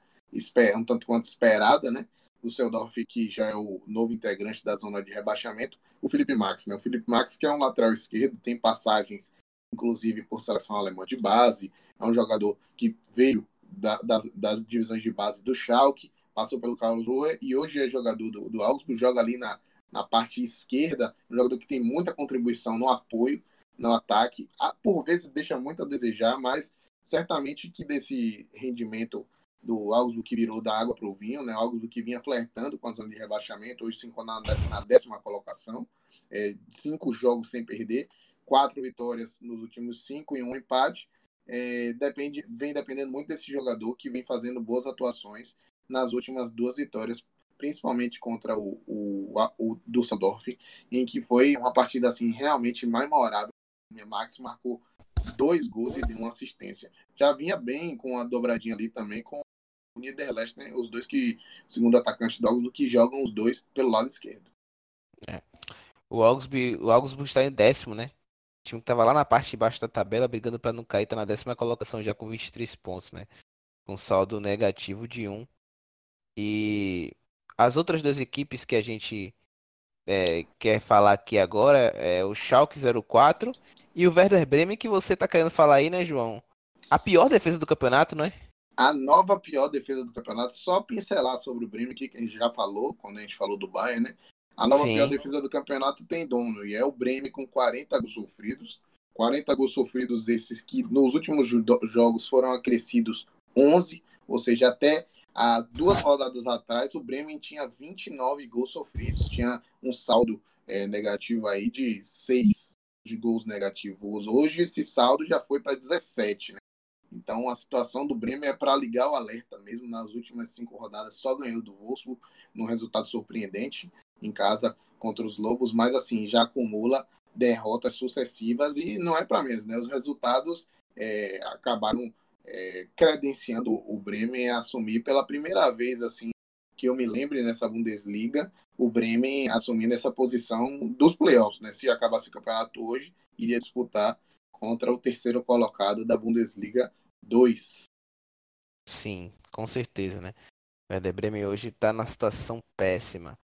Speaker 2: um tanto quanto esperada, né? O Düsseldorf, que já é o novo integrante da zona de rebaixamento, o Felipe Max, né? O Felipe Max, que é um lateral esquerdo, tem passagens, inclusive, por seleção alemã de base, é um jogador que veio da, das, das divisões de base do Schalke, passou pelo Karlsruhe e hoje é jogador do, do Augsburg, joga ali na, na parte esquerda, um jogador que tem muita contribuição no apoio, no ataque, ah, por vezes deixa muito a desejar, mas certamente que desse rendimento do Augsburg que virou da água para o vinho, né? Augsburg que vinha flertando com a zona de rebaixamento, hoje se encontra na, na décima colocação, é, cinco jogos sem perder, quatro vitórias nos últimos cinco e um empate. É, depende, vem dependendo muito desse jogador que vem fazendo boas atuações nas últimas duas vitórias, principalmente contra o, o, o Düsseldorf, em que foi uma partida assim realmente memorável. Max marcou dois gols e deu uma assistência. Já vinha bem com a dobradinha ali também com o Niederlechner, né? os dois que, segundo atacante do Augsburg, que jogam os dois pelo lado esquerdo.
Speaker 1: É. O Augsburg, o Augsburg está em décimo, né? Time que estava lá na parte de baixo da tabela, brigando para não cair, está na décima colocação já com 23 pontos, né? Com saldo negativo de 1. E as outras duas equipes que a gente é, quer falar aqui agora é o Schalke 04 e o Werder Bremen, que você tá querendo falar aí, né, João? A pior defesa do campeonato, não é?
Speaker 2: A nova pior defesa do campeonato, só pincelar sobre o Bremen que a gente já falou, quando a gente falou do Bayern, né? A nova Sim. pior defesa do campeonato tem dono, e é o Bremen com 40 gols sofridos. 40 gols sofridos esses que nos últimos jogos foram acrescidos 11, ou seja, até Há duas rodadas atrás, o Bremen tinha 29 gols sofridos, tinha um saldo é, negativo aí de 6 de gols negativos. Hoje esse saldo já foi para 17, né? Então a situação do Bremen é para ligar o alerta mesmo. Nas últimas cinco rodadas só ganhou do Wolfsburg, num resultado surpreendente em casa contra os Lobos, mas assim já acumula derrotas sucessivas e não é para mesmo, né? Os resultados é, acabaram é, credenciando o Bremen a assumir pela primeira vez, assim, que eu me lembre nessa Bundesliga, o Bremen assumindo essa posição dos playoffs, né? Se acabasse o campeonato hoje, iria disputar contra o terceiro colocado da Bundesliga 2.
Speaker 1: Sim, com certeza, né? O Werder Bremen hoje tá na situação péssima.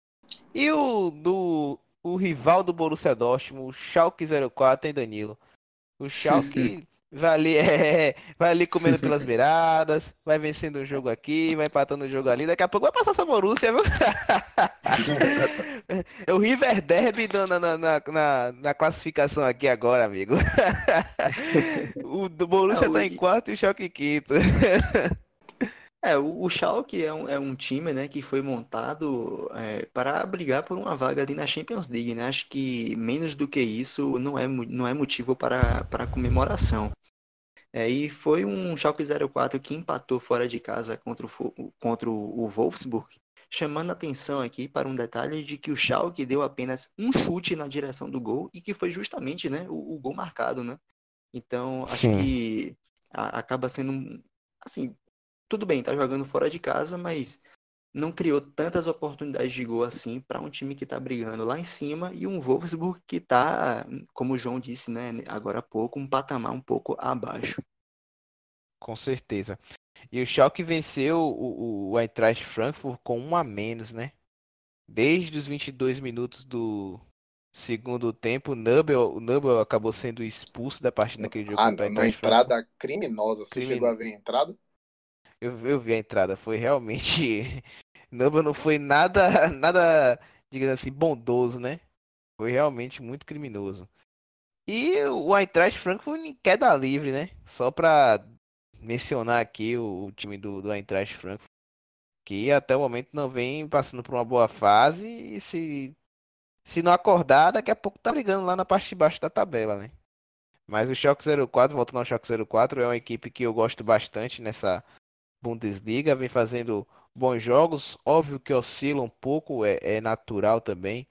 Speaker 1: E o do o rival do Borussia Dortmund, o Schalke 04, hein, Danilo? O Schalke vai ali, é, vai ali comendo pelas beiradas, vai vencendo o jogo aqui, vai empatando o jogo ali, daqui a pouco vai passar essa Borussia, viu? é o River Derby na, na, na, na, classificação aqui agora, amigo. o Borussia tá em quarto e o Schalke quinto.
Speaker 3: É, o, o Schalke é um, é um time, né, que foi montado é, para brigar por uma vaga ali na Champions League, né? Acho que menos do que isso não é, não é motivo para, para comemoração. É, e foi um Schalke 04 que empatou fora de casa contra o, contra o Wolfsburg, chamando atenção aqui para um detalhe de que o Schalke deu apenas um chute na direção do gol e que foi justamente né, o, o gol marcado, né? Então, acho Sim. que a, acaba sendo, assim, tudo bem, tá jogando fora de casa, mas não criou tantas oportunidades de gol assim para um time que está brigando lá em cima e um Wolfsburg que está, como o João disse, né, agora há pouco, um patamar um pouco abaixo.
Speaker 1: Com certeza. E o Schalke venceu o, o Eintracht Frankfurt com um a menos, né? Desde os 22 minutos do segundo tempo, o Nubel, o Nubel acabou sendo expulso da partida naquele jogo.
Speaker 2: Ah, não, uma entrada criminosa. Você chegou a ver a entrada?
Speaker 1: Eu, eu vi a entrada, foi realmente. Namba não foi nada, nada, digamos assim, bondoso, né? Foi realmente muito criminoso. E o Eintracht Frankfurt em queda livre, né? Só pra mencionar aqui o, o time do, do Eintracht Frankfurt, que até o momento não vem passando por uma boa fase e se, se não acordar, daqui a pouco tá brigando lá na parte de baixo da tabela, né? Mas o Schalke 04, voltando ao Schalke 04, é uma equipe que eu gosto bastante nessa Bundesliga, vem fazendo bons jogos. Óbvio que oscila um pouco, é, é natural também,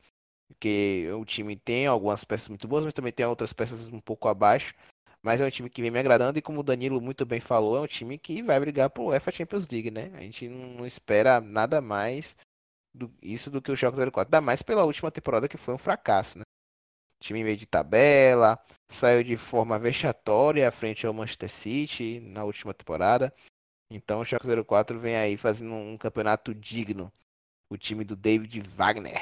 Speaker 1: porque o time tem algumas peças muito boas, mas também tem outras peças um pouco abaixo. Mas é um time que vem me agradando e como o Danilo muito bem falou, é um time que vai brigar por UEFA Champions League, né? A gente não espera nada mais do, isso do que o Schalke 04, ainda mais pela última temporada que foi um fracasso, né? Time meio de tabela, saiu de forma vexatória frente ao Manchester City na última temporada. Então o Schalke 04 vem aí fazendo um campeonato digno. O time do David Wagner.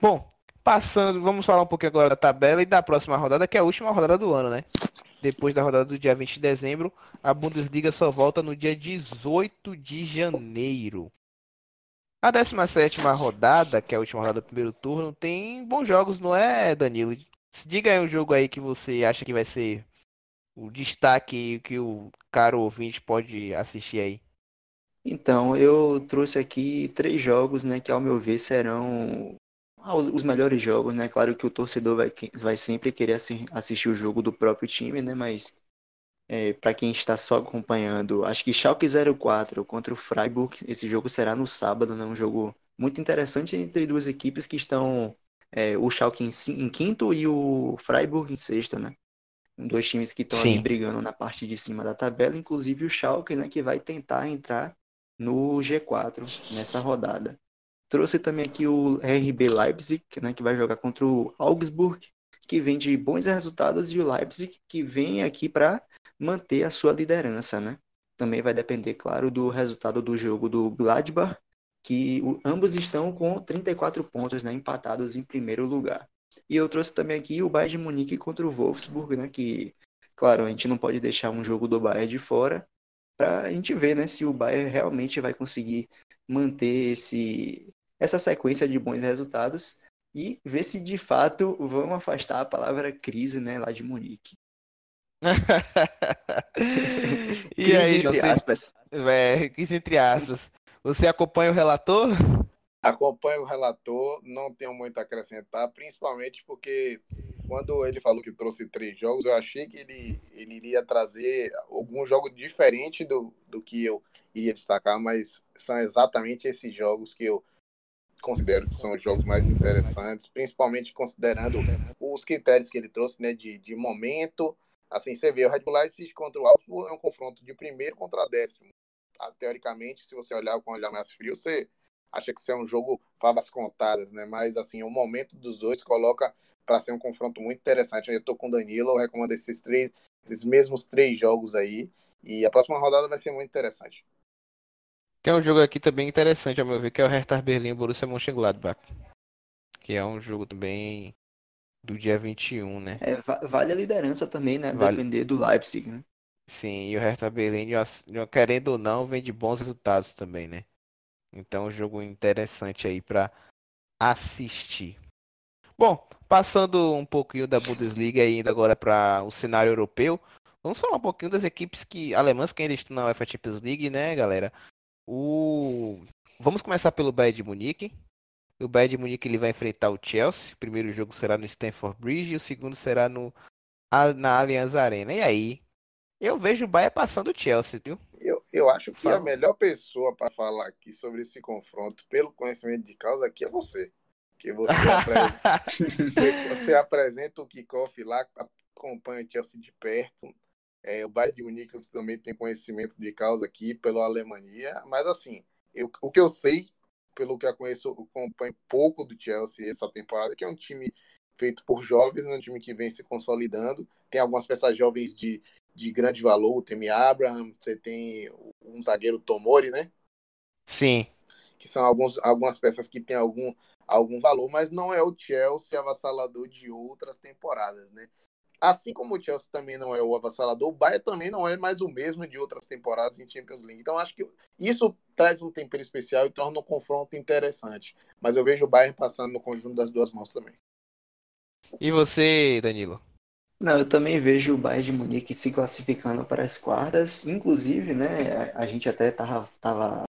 Speaker 1: Bom, passando, vamos falar um pouquinho agora da tabela e da próxima rodada, que é a última rodada do ano, né? Depois da rodada do dia 20 de dezembro, a Bundesliga só volta no dia 18 de janeiro. A 17 rodada, que é a última rodada do primeiro turno, tem bons jogos, não é, Danilo? Diga aí um jogo aí que você acha que vai ser o destaque que o caro ouvinte pode assistir aí?
Speaker 3: Então, eu trouxe aqui três jogos, né, que ao meu ver serão os melhores jogos, né? Claro que o torcedor vai, vai sempre querer assistir o jogo do próprio time, né? Mas é, para quem está só acompanhando, acho que Schalke 04 contra o Freiburg, esse jogo será no sábado, né? Um jogo muito interessante entre duas equipes que estão é, o Schalke em, em, quinto e o Freiburg em sexta, né? Dois times que estão ali brigando na parte de cima da tabela, inclusive o Schalke, né, que vai tentar entrar no G4 nessa rodada. Trouxe também aqui o RB Leipzig, né, que vai jogar contra o Augsburg, que vem de bons resultados, e o Leipzig, que vem aqui para manter a sua liderança. Né? Também vai depender, claro, do resultado do jogo do Gladbach, que ambos estão com 34 pontos, né, empatados em primeiro lugar. E eu trouxe também aqui o Bayern de Munique contra o Wolfsburg, né? Que, claro, a gente não pode deixar um jogo do Bayern de fora para a gente ver, né, se o Bayern realmente vai conseguir manter esse essa sequência de bons resultados e ver se de fato vão afastar a palavra crise, né, lá de Munique.
Speaker 1: e crise aí, entre aspas. É, crise entre aspas. Você acompanha o relator?
Speaker 2: Acompanho o relator, não tenho muito a acrescentar, principalmente porque quando ele falou que trouxe três jogos, eu achei que ele, ele iria trazer algum jogo diferente do, do que eu iria destacar, mas são exatamente esses jogos que eu considero que são os jogos mais interessantes, principalmente considerando os critérios que ele trouxe, né, de, de momento. Assim, você vê o Red Bull Leipzig contra o Augsburg é um confronto de primeiro contra décimo. Ah, teoricamente, se você olhar com o olhar mais frio, você acha que isso é um jogo favas contadas, né? Mas assim, o momento dos dois coloca para ser um confronto muito interessante. Eu tô com o Danilo, eu recomendo esses três, esses mesmos três jogos aí. E a próxima rodada vai ser muito interessante.
Speaker 1: Tem um jogo aqui também interessante, ao meu ver, que é o Hertha Berlim Borussia Mönchengladbach. Que é um jogo também do dia 21, né?
Speaker 3: É, vale a liderança também, né? Vale. Depender do Leipzig, né?
Speaker 1: Sim, e o Hertha Berlim, querendo ou não, vem de bons resultados também, né? Então, um jogo interessante aí para assistir. Bom, passando um pouquinho da Bundesliga e indo agora para o cenário europeu, vamos falar um pouquinho das equipes que alemãs que ainda estão na UEFA Champions League, né, galera? O Vamos começar pelo Bayern de Munique. O Bayern de Munique ele vai enfrentar o Chelsea. O primeiro jogo será no Stamford Bridge e o segundo será no na Allianz Arena. E aí, eu vejo o Bayern passando o Chelsea, viu?
Speaker 2: Eu, eu acho que Fala. a melhor pessoa para falar aqui sobre esse confronto, pelo conhecimento de causa, aqui é você. Que você, apresenta, você, você apresenta o kickoff lá, acompanha o Chelsea de perto. É, o Bayern de Munique também tem conhecimento de causa aqui pela Alemanha, mas assim, eu, o que eu sei, pelo que eu conheço, eu acompanho pouco do Chelsea essa temporada, que é um time feito por jovens, um time que vem se consolidando. Tem algumas peças jovens de, de grande valor, o Temi Abraham, você tem um zagueiro Tomori, né?
Speaker 1: Sim.
Speaker 2: Que são alguns, algumas peças que têm algum, algum valor, mas não é o Chelsea avassalador de outras temporadas, né? Assim como o Chelsea também não é o avassalador, o Bayern também não é mais o mesmo de outras temporadas em Champions League. Então acho que isso traz um tempero especial e torna o um confronto interessante. Mas eu vejo o Bayern passando no conjunto das duas mãos também.
Speaker 1: E você, Danilo?
Speaker 3: Não, eu também vejo o Bayern de Munique se classificando para as quartas. Inclusive, né, a, a gente até tava, tava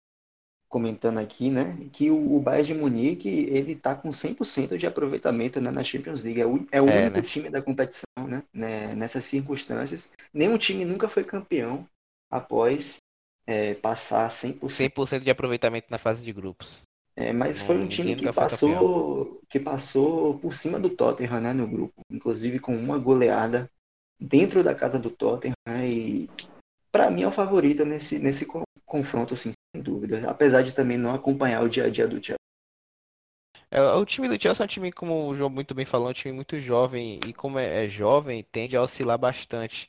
Speaker 3: comentando aqui, né, que o, o Bayern de Munique, ele tá com 100% de aproveitamento né, na Champions League. É o, é o é, único time da competição, né, né, nessas circunstâncias. Nenhum time nunca foi campeão após é, passar 100%.
Speaker 1: 100% de aproveitamento na fase de grupos.
Speaker 3: É, mas foi um time que passou, que passou por cima do Tottenham né, no grupo, inclusive com uma goleada dentro da casa do Tottenham. Né, e para mim é o favorito nesse, nesse confronto, assim, sem dúvida. Apesar de também não acompanhar o dia a dia do Chelsea.
Speaker 1: É, o time do Chelsea é um time, como o João muito bem falou, é um time muito jovem. E como é, é jovem, tende a oscilar bastante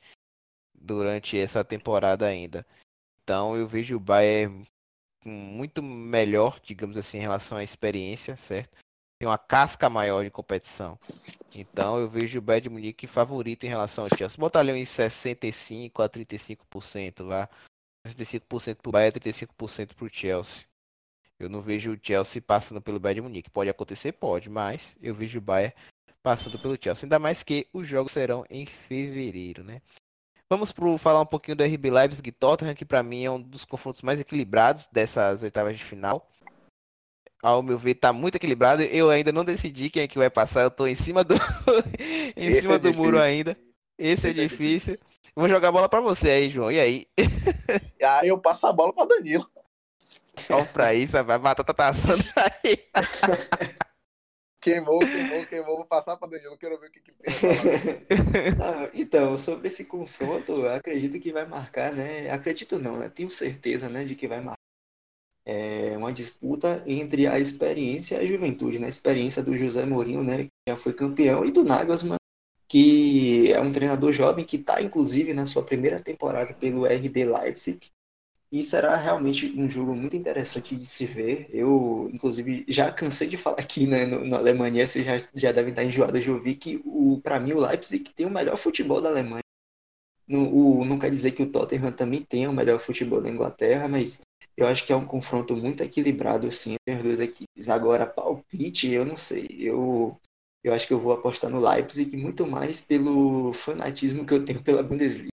Speaker 1: durante essa temporada ainda. Então eu vejo o Bayern muito melhor, digamos assim, em relação à experiência, certo? Tem uma casca maior de competição. Então eu vejo o Bayern Munique favorito em relação ao Chelsea. Botar em 65 a 35% lá. 65% para o Bayern, 35% para o Chelsea. Eu não vejo o Chelsea passando pelo Bayern Munique. Pode acontecer? Pode, mas eu vejo o Bayern passando pelo Chelsea. Ainda mais que os jogos serão em fevereiro, né? Vamos pro, falar um pouquinho do RB Leipzig e Tottenham, que para mim é um dos confrontos mais equilibrados dessas oitavas de final. Ao meu ver, tá muito equilibrado. Eu ainda não decidi quem é que vai passar. Eu tô em cima do em cima é do muro ainda. Esse, é Esse é, difícil. é, difícil. Vou jogar a bola para você aí, João. E aí?
Speaker 2: Ah, eu passo a bola para Danilo.
Speaker 1: Só pra isso, a batata tá assando aí.
Speaker 2: Queimou, queimou, queimou. Vou passar para Danilo, quero ver o que, que tem.
Speaker 3: ah, então, sobre esse confronto, acredito que vai marcar, né? Acredito não, né? Tenho certeza, né, de que vai marcar. É uma disputa entre a experiência e a juventude, né? A experiência do José Mourinho, né, que já foi campeão, e do Nagelsmann, que é um treinador jovem que está, inclusive, na sua primeira temporada pelo RD Leipzig. E será realmente um jogo muito interessante de se ver. Eu, inclusive, já cansei de falar aqui né, no, na Alemanha, vocês já, já devem estar enjoados de ouvir que, para mim, o Leipzig tem o melhor futebol da Alemanha. No, o, não quer dizer que o Tottenham também tenha o melhor futebol da Inglaterra, mas eu acho que é um confronto muito equilibrado, assim, entre as duas equipes. Agora, palpite, eu não sei. Eu eu acho que eu vou apostar no Leipzig muito mais pelo fanatismo que eu tenho pela Bundesliga.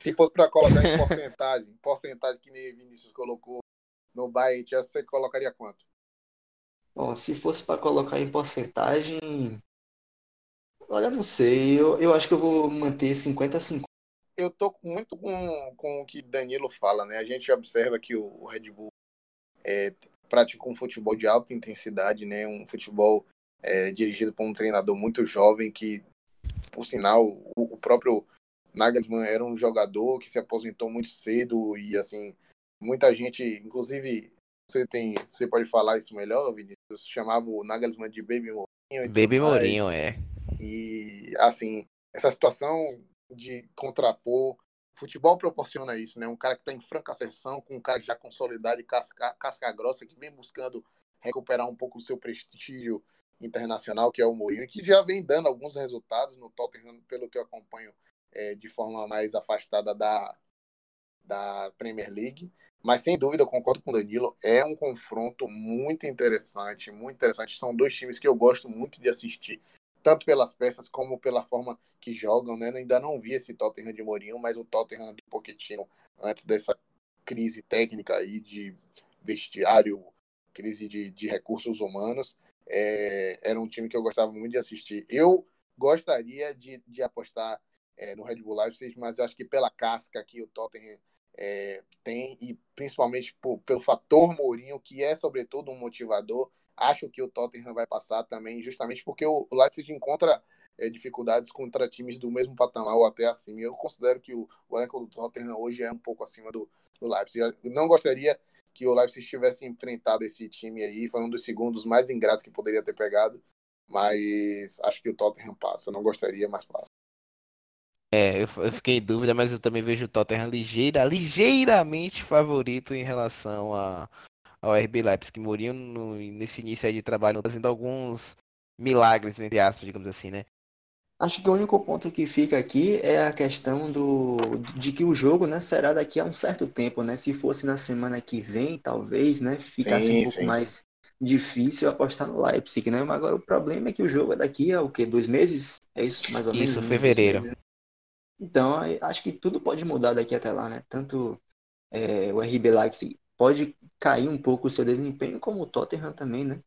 Speaker 2: Se fosse para colocar em porcentagem, porcentagem que nem Vinícius colocou no Bayern, você colocaria quanto?
Speaker 3: Bom, se fosse para colocar em porcentagem, olha, não sei, eu, eu acho que eu vou manter 50 a 50.
Speaker 2: Eu tô muito com, com o que Danilo fala, né? A gente observa que o Red Bull é, pratica um futebol de alta intensidade, né? Um futebol é, dirigido por um treinador muito jovem que, por sinal, o, o, próprio Nagelsmann era um jogador que se aposentou muito cedo e assim muita gente, inclusive você tem, você pode falar isso melhor, Vinícius, chamava o Nagelsmann de Baby Mourinho.
Speaker 1: Baby Mourinho, é.
Speaker 2: E assim essa situação de contrapor Futebol proporciona isso, né? Um cara que está em franca ascensão, com um cara que já consolidado e casca, casca grossa, que vem buscando recuperar um pouco o seu prestígio internacional, que é o Mourinho, que já vem dando alguns resultados no Tottenham, pelo que eu acompanho é, de forma mais afastada da, da Premier League. Mas sem dúvida, concordo com o Danilo, é um confronto muito interessante, muito interessante. São dois times que eu gosto muito de assistir, tanto pelas peças como pela forma que jogam, né? Eu ainda não vi esse Tottenham de Mourinho, mas o Tottenham de Pochettino, antes dessa crise técnica aí de vestiário, crise de, de recursos humanos, é, era um time que eu gostava muito de assistir. Eu gostaria de, de apostar é, no Red Bull Leipzig, mas acho que pela casca que o Tottenham é, tem e principalmente por, pelo fator Mourinho, que é sobretudo um motivador, acho que o Tottenham vai passar também, justamente porque o Leipzig encontra é, dificuldades contra times do mesmo patamar ou até acima. Eu considero que o, o elenco do Tottenham hoje é um pouco acima do, do Leipzig. Eu não gostaria que o Leipzig tivesse enfrentado esse time aí, foi um dos segundos mais ingratos que poderia ter pegado, mas acho que o Tottenham passa. não gostaria, mas passa.
Speaker 1: É, eu, eu, fiquei em dúvida, mas eu também vejo o Tottenham ligeira, ligeiramente favorito em relação a, ao RB Leipzig. Que Mourinho, no, nesse início aí de trabalho, fazendo alguns milagres, entre aspas, digamos assim, né?
Speaker 3: Acho que o único ponto que fica aqui é a questão do de que o jogo, né, será daqui a um certo tempo, né? Se fosse na semana que vem, talvez, né, ficasse sim, um pouco sim. mais difícil apostar no Leipzig, né? Mas agora o problema é que o jogo é daqui a o quê? Dois meses? É isso, mais ou menos?
Speaker 1: Isso, fevereiro.
Speaker 3: Então, acho que tudo pode mudar daqui até lá, né? Tanto é, o RB Leipzig pode cair um pouco o seu desempenho, como o Tottenham também, né?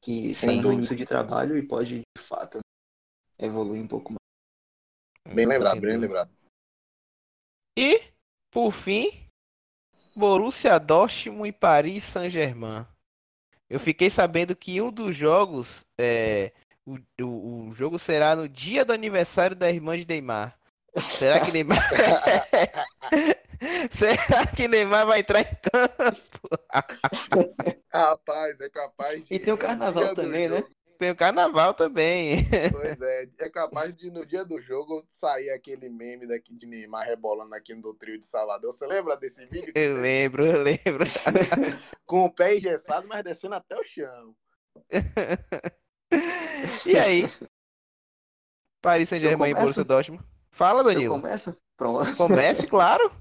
Speaker 3: Que está no início de trabalho e pode, de fato, evoluir um pouco mais.
Speaker 2: Bem lembrado, bem lembrado.
Speaker 1: E, por fim, Borussia Dortmund e Paris Saint-Germain. Eu fiquei sabendo que um dos jogos, é, o, o, o, jogo será no dia do aniversário da irmã de Neymar. Será que Neymar. Será que Neymar vai entrar em campo?
Speaker 2: Rapaz, é capaz
Speaker 3: de. E tem o carnaval também, né?
Speaker 1: Tem o carnaval também.
Speaker 2: Pois é, é capaz de no dia do jogo sair aquele meme daqui de Neymar rebolando aqui no trio de Salvador. Você lembra desse vídeo?
Speaker 1: Eu lembro, eu lembro.
Speaker 2: Com o pé engessado, mas descendo até o chão.
Speaker 1: e aí? Paris Saint-Germain e Borussia Dortmund. Fala, Danilo.
Speaker 3: Eu começo? Pronto.
Speaker 1: Comece, claro.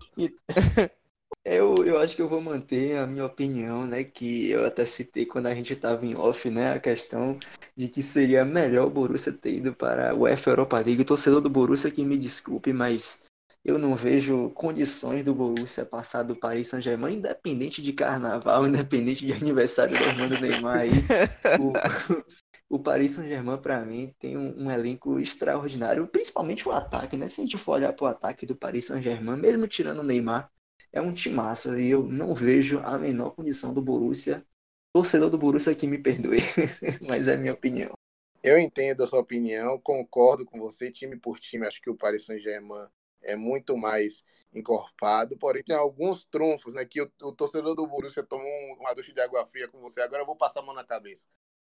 Speaker 3: Eu, eu acho que eu vou manter a minha opinião, né? Que eu até citei quando a gente estava em off, né? A questão de que seria melhor o Borussia ter ido para o UEFA Europa League. O torcedor do Borussia que me desculpe, mas eu não vejo condições do Borussia passar do Paris Saint-Germain, independente de carnaval, independente de aniversário do Armando Neymar aí. O, o Paris Saint-Germain, para mim, tem um, um, elenco extraordinário, principalmente o ataque, né? Se a gente for olhar para o ataque do Paris Saint-Germain, mesmo tirando o Neymar, é um timaço e eu não vejo a menor condição do Borussia. Torcedor do Borussia que me perdoe, mas é a minha opinião.
Speaker 2: Eu entendo a sua opinião, concordo com você, time por time, acho que o Paris Saint-Germain é muito mais encorpado, porém tem alguns trunfos, né, que o, o torcedor do Borussia tomou uma ducha de água fria com você, agora eu vou passar a mão na cabeça.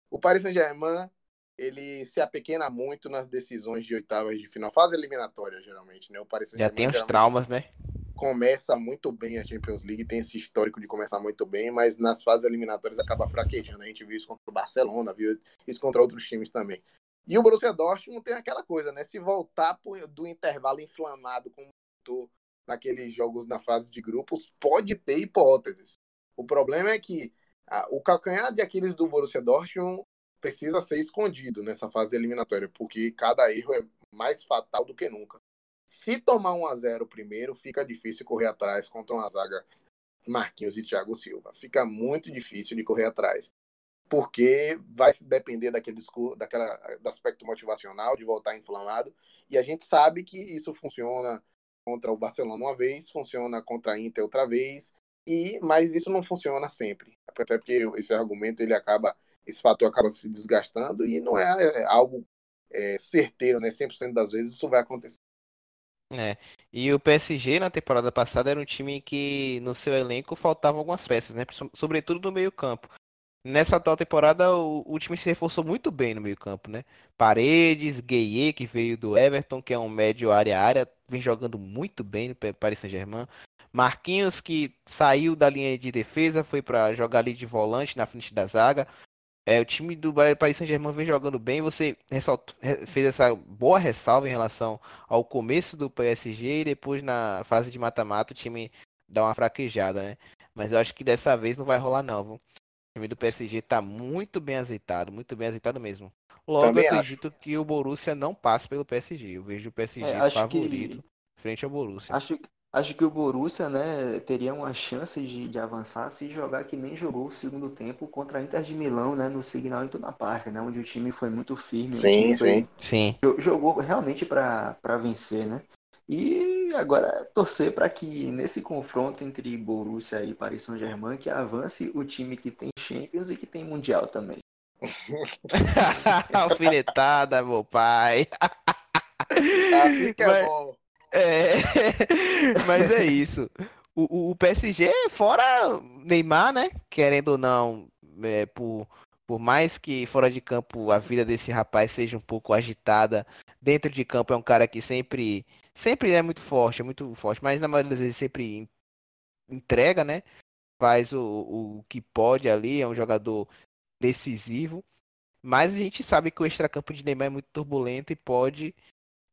Speaker 2: O Paris Saint-Germain, ele se apequena muito nas decisões de oitavas de final, fase eliminatória, geralmente, né? O Paris
Speaker 1: Já tem os traumas, né?
Speaker 2: começa muito bem a Champions League, tem esse histórico de começar muito bem, mas nas fases eliminatórias acaba fraquejando. A gente viu isso contra o Barcelona, viu isso contra outros times também. E o Borussia Dortmund tem aquela coisa, né? Se voltar do intervalo inflamado como naqueles jogos na fase de grupos, pode ter hipóteses. O problema é que o calcanhar de Aquiles do Borussia Dortmund precisa ser escondido nessa fase eliminatória, porque cada erro é mais fatal do que nunca. Se tomar 1 a 0 primeiro, fica difícil correr atrás contra uma zaga Marquinhos e Thiago Silva. Fica muito difícil de correr atrás. Porque vai depender daquele, daquela, do aspecto motivacional, de voltar inflamado. E a gente sabe que isso funciona contra o Barcelona uma vez, funciona contra a Inter outra vez, e mas isso não funciona sempre. Até porque esse argumento ele acaba, esse fator acaba se desgastando e não é, é algo é, certeiro, né? 100% das vezes isso vai acontecer.
Speaker 1: É. E o PSG na temporada passada era um time que no seu elenco faltavam algumas peças, né? Sobretudo no meio-campo. Nessa atual temporada, o, o, time se reforçou muito bem no meio-campo, né? Paredes, Gueye, que veio do Everton, que é um médio área-área, vem jogando muito bem no Paris Saint-Germain. Marquinhos, que saiu da linha de defesa, foi para jogar ali de volante na frente da zaga. É, o time do Paris Saint-Germain vem jogando bem. Você fez essa boa ressalva em relação ao começo do PSG e depois na fase de mata-mata o time dá uma fraquejada, né? Mas eu acho que dessa vez não vai rolar não, viu? O time do PSG tá muito bem azeitado, muito bem azeitado mesmo. Logo, Também eu acredito acho. que o Borussia não passa pelo PSG. Eu vejo o PSG é, favorito que... frente ao Borussia.
Speaker 3: Acho, Acho que o Borussia, né, teria uma chance de, de avançar se jogar que nem jogou o segundo tempo contra a Inter de Milão, né, no Signal Iduna Park, né, onde o time foi muito firme.
Speaker 2: Sim, sim.
Speaker 1: sim.
Speaker 3: Jogou realmente para vencer, né? E agora torcer para que nesse confronto entre Borussia e Paris Saint-Germain que avance o time que tem Champions e que tem Mundial também.
Speaker 1: Alfinetada, meu pai.
Speaker 2: Assim que é Mas... bom.
Speaker 1: É, mas é isso. O, o, PSG, fora Neymar, né? Querendo ou não, é, por, por mais que fora de campo a vida desse rapaz seja um pouco agitada, dentro de campo é um cara que sempre, sempre é muito forte, é muito forte, mas na maioria das vezes sempre entrega, né? Faz o, o que pode ali, é um jogador decisivo. Mas a gente sabe que o extracampo de Neymar é muito turbulento e pode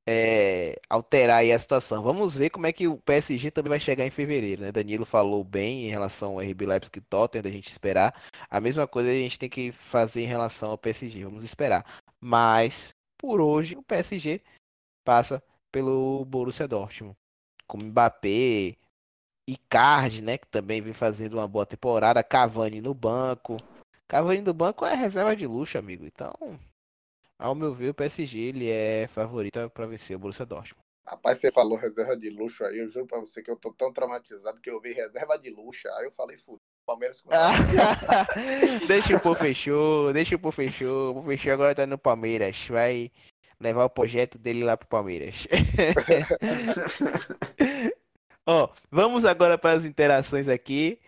Speaker 1: é, alterar aí a situação. Vamos ver como é que o PSG também vai chegar em fevereiro, né? Danilo falou bem em relação ao RB Leipzig e Tottenham, da gente esperar. A mesma coisa a gente tem que fazer em relação ao PSG, vamos esperar. Mas, por hoje, o PSG passa pelo Borussia Dortmund. Com Mbappé, Icardi, né, que também vem fazendo uma boa temporada, Cavani no banco. Cavani no banco é reserva de luxo, amigo. Então, ao meu ver, o PSG ele é favorito para vencer o Borussia Dortmund.
Speaker 2: Rapaz, você falou reserva de luxo aí, eu juro pra você que eu tô tão traumatizado que eu vi reserva de luxo, aí eu falei, fudeu, Palmeiras
Speaker 1: Deixa o pô fechou, deixa o pô fechou, o pô fechou agora tá no Palmeiras, vai levar o projeto dele lá pro Palmeiras. Ó, vamos agora para as interações aqui.